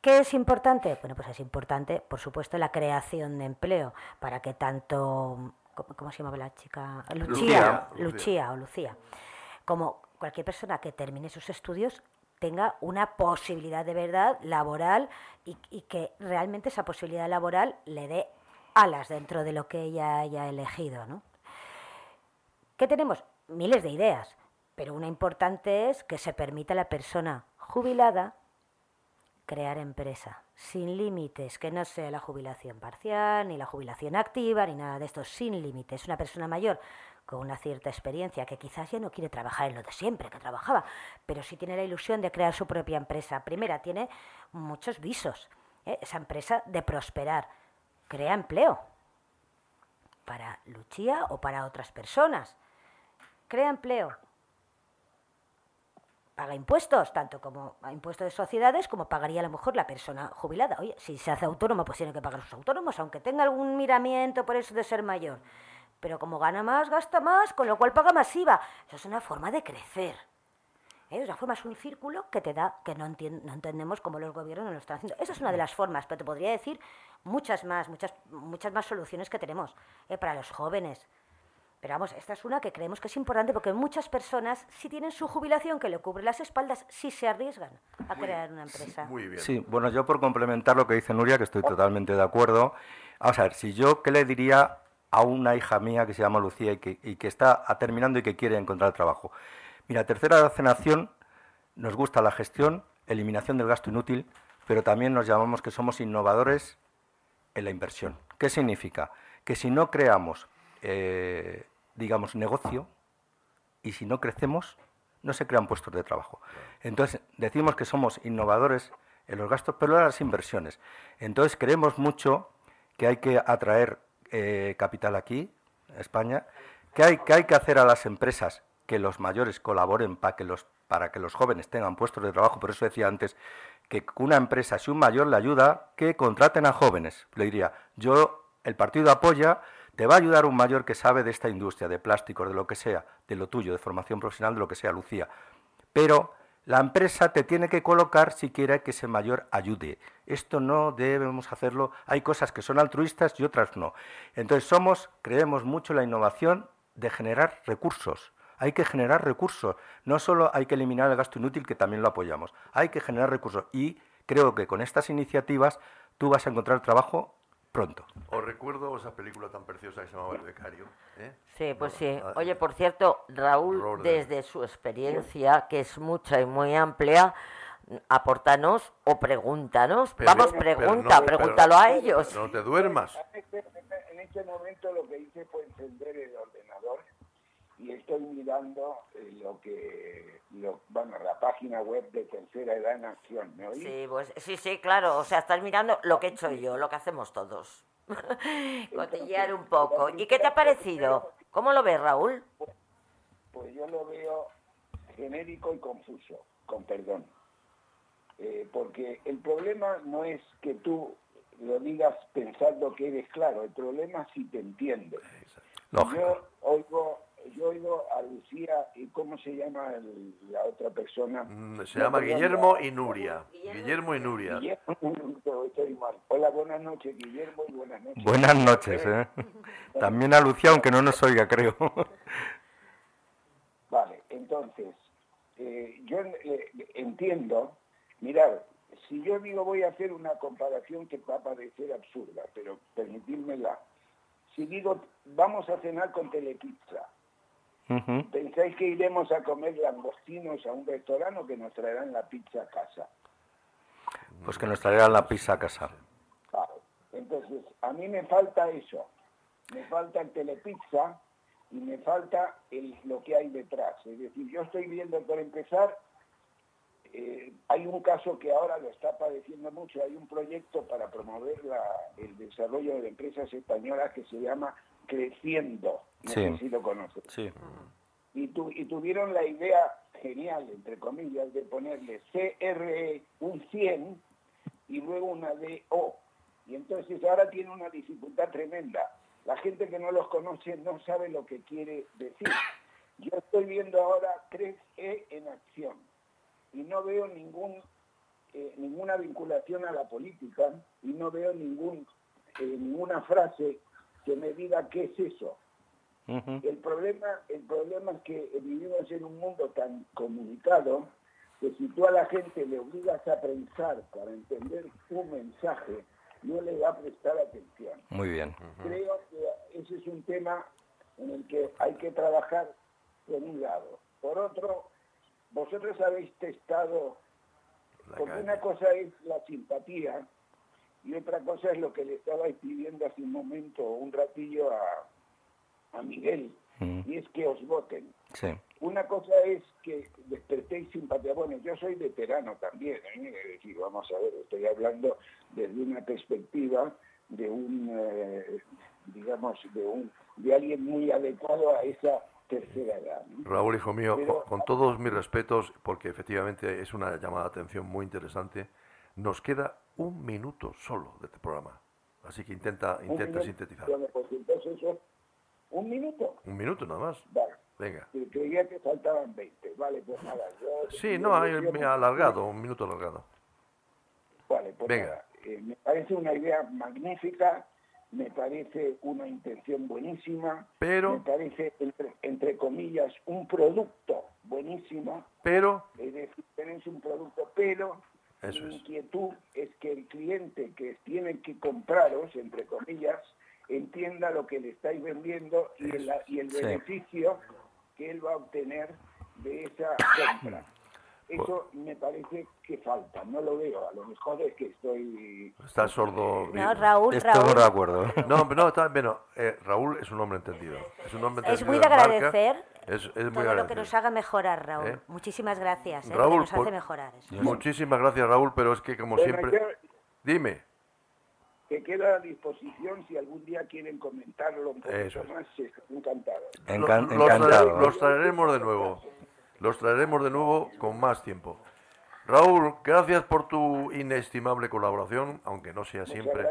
¿Qué es importante? Bueno, pues es importante, por supuesto, la creación de empleo para que tanto, ¿cómo, se llamaba la chica? Lucía, Lucía. Lucía o Lucía, como cualquier persona que termine sus estudios tenga una posibilidad de verdad laboral y, que realmente esa posibilidad laboral le dé alas dentro de lo que ella haya elegido, ¿no? ¿Qué tenemos? Miles de ideas, pero una importante es que se permita a la persona jubilada crear empresa, sin límites, que no sea la jubilación parcial, ni la jubilación activa, ni nada de esto, sin límites. Una persona mayor con una cierta experiencia que quizás ya no quiere trabajar en lo de siempre que trabajaba, pero sí tiene la ilusión de crear su propia empresa. Primera, tiene muchos visos. ¿eh? Esa empresa de prosperar crea empleo para Lucía o para otras personas. Crea empleo, paga impuestos, tanto como impuestos de sociedades como pagaría a lo mejor la persona jubilada. Oye, si se hace autónoma, pues tiene que pagar sus autónomos, aunque tenga algún miramiento por eso de ser mayor. Pero como gana más, gasta más, con lo cual paga más IVA. Eso es una forma de crecer. ¿Eh? Es una forma, es un círculo que te da, que no, entien- no entendemos cómo los gobiernos no lo están haciendo. Esa es una de las formas, pero te podría decir muchas más, muchas, muchas más soluciones que tenemos ¿eh? para los jóvenes. Pero vamos, esta es una que creemos que es importante porque muchas personas sí tienen su jubilación que le cubre las espaldas, sí se arriesgan a crear una empresa. Muy bien. Sí, bueno, yo por complementar lo que dice Nuria, que estoy totalmente de acuerdo. Vamos a ver, si yo, ¿qué le diría a una hija mía que se llama Lucía y que, está terminando y que quiere encontrar trabajo? Mira, tercera acción, nos gusta la gestión, eliminación del gasto inútil, pero también nos llamamos que somos innovadores en la inversión. ¿Qué significa? Que si no creamos eh, digamos, negocio y si no crecemos, no se crean puestos de trabajo. Entonces, decimos que somos innovadores en los gastos, pero en las inversiones. Entonces, creemos mucho que hay que atraer eh, capital aquí, España, que hay, que hay que hacer a las empresas que los mayores colaboren para que los, para que los jóvenes tengan puestos de trabajo. Por eso decía antes que una empresa, si un mayor le ayuda, que contraten a jóvenes. Le diría, yo, el partido apoya, te va a ayudar un mayor que sabe de esta industria, de plásticos, de lo que sea, de lo tuyo, de formación profesional, de lo que sea, Lucía. Pero la empresa te tiene que colocar si quiere que ese mayor ayude. Esto no debemos hacerlo. Hay cosas que son altruistas y otras no. Entonces somos, creemos mucho en la innovación de generar recursos. Hay que generar recursos. No solo hay que eliminar el gasto inútil, que también lo apoyamos. Hay que generar recursos. Y creo que con estas iniciativas tú vas a encontrar trabajo pronto. Os recuerdo esa película tan preciosa que se llamaba El Becario. ¿eh? Sí, pues sí. Ah, Oye, por cierto, Raúl, desde su experiencia, que es mucha y muy amplia, aportanos o pregúntanos. Pero- Vamos, pregunta, no- pregúntalo pero a ellos. No te duermas. En este, en este momento lo que hice fue encender el ordenador y estoy mirando eh, lo que, lo, bueno, la página web de Tercera Edad en Acción. ¿Me oís? Sí, pues, sí, sí, claro. O sea, estás mirando lo que he hecho yo, lo que hacemos todos. Cotillear un poco. ¿Y qué te ha parecido? ¿Cómo lo ves, Raúl? Pues yo lo veo genérico y confuso, con perdón. Eh, porque el problema no es que tú lo digas pensando que eres claro, el problema es si te entiendes. Lógico. Yo oigo, yo oigo a Lucía y cómo se llama el- la otra persona. Mm, Se llama Guillermo y Nuria. Guillermo y Nuria. Guillermo, estoy mal. Hola, buenas noches, Guillermo, y buenas noches. Buenas noches. ¿eh? También a Lucía, aunque no nos oiga, creo. Vale, entonces, eh, yo eh, entiendo, mirad, si yo digo voy a hacer una comparación que va a parecer absurda, pero permitírmela. Si digo vamos a cenar con telepizza, ¿pensáis que iremos a comer langostinos a un restaurante o que nos traerán la pizza a casa? Pues que nos traerán la pizza a casa. Claro. Entonces, a mí me falta eso. Me falta el telepizza y me falta el, lo que hay detrás. Es decir, yo estoy viendo, por empezar, eh, hay un caso que ahora lo está padeciendo mucho. Hay un proyecto para promover la- el desarrollo de empresas españolas que se llama Creciendo. No Sí. sé si lo conoces Sí. y, tu- y tuvieron la idea genial, entre comillas, de ponerle CRE un 100 y luego una DO. Y entonces ahora tiene una dificultad tremenda. La gente que no los conoce no sabe lo que quiere decir. Yo estoy viendo ahora 3E en acción y no veo ningún, eh, ninguna vinculación a la política y no veo ningún, eh, ninguna frase que me diga qué es eso. El problema, el problema es que vivimos en un mundo tan comunicado que si tú a la gente le obligas a pensar para entender un mensaje, no le va a prestar atención. Muy bien. Creo que ese es un tema en el que hay que trabajar por un lado. Por otro, vosotros habéis testado, porque una cosa es la simpatía y otra cosa es lo que le estabais pidiendo hace un momento, un ratillo a, a Miguel, Mm. y es que os voten. Sí. Una cosa es que despertéis simpatía. Bueno, yo soy veterano también, ¿eh? es decir, vamos a ver, estoy hablando desde una perspectiva de un, eh, digamos, de un, de alguien muy adecuado a esa tercera edad. ¿no? Raúl, hijo mío, Pero- con, con todos mis respetos, porque efectivamente es una llamada de atención muy interesante, nos queda un minuto solo de este programa. Así que intenta, intenta sintetizar. bueno, pues entonces eso, un minuto. Un minuto nada más. Vale. Venga. Creía que faltaban 20. Vale, pues nada. Yo, Sí, yo- no, hay me ha alargado, un minuto alargado. Vale, pues Venga. nada, eh, me parece una idea magnífica, me parece una intención buenísima, Pero- me parece, entre, entre comillas, un producto buenísimo, Pero, es decir, tenéis un producto, pero Eso mi inquietud es que el cliente que tiene que compraros, entre comillas, entienda lo que le estáis vendiendo y el, y el Sí. beneficio que él va a obtener de esa compra. Eso me parece que falta, no lo veo. A lo mejor es que estoy... Está sordo. No, Raúl, Estamos Raúl. de acuerdo. No, no, está bien. no, eh, Raúl es un hombre entendido. Es un hombre Es entendido. muy de marca. agradecer Es, es muy todo lo que nos haga mejorar, Raúl. ¿Eh? Muchísimas gracias, ¿eh? Raúl, nos por- hace mejorar. eso. Muchísimas gracias, Raúl, pero es que como Bueno, siempre... yo- Dime. que queda a disposición si algún día quieren comentarlo un poquito Eso es. más, eh, encantado. Encan- Lo- los, encantado. los traeremos de nuevo. Los traeremos de nuevo con más tiempo. Raúl, gracias por tu inestimable colaboración, aunque no sea siempre,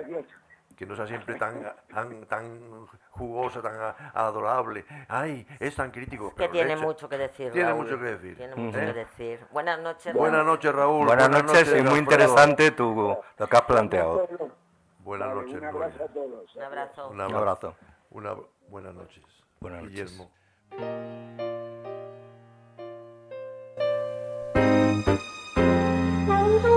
que no sea siempre tan, tan, tan jugosa, tan a- adorable. Ay, es tan crítico. Que pero tiene mucho que decir. Tiene Raúl. mucho que decir. Tiene mucho ¿eh? que decir. Buenas noches. Buenas Raúl. noches, Raúl. Buenas noches y muy interesante tu, lo que has planteado. Buenas noches, un abrazo a todos. Un abrazo. Un Un abrazo. Una, buenas noches. Buenas noches. Guillermo. Bye.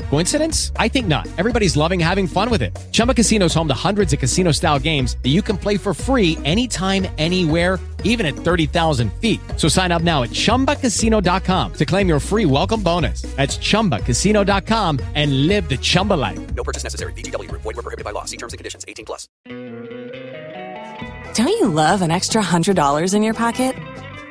Coincidence? I think not. Everybody's loving having fun with it. Chumba Casino is home to hundreds of casino style games that you can play for free anytime, anywhere even at 30,000 feet. So sign up now at ChumbaCasino.com to claim your free welcome bonus. That's ChumbaCasino.com and live the Chumba life. No purchase necessary. VGW Group. Void were prohibited by law. See terms and conditions. 18 plus. Don't you love an extra $100 in your pocket?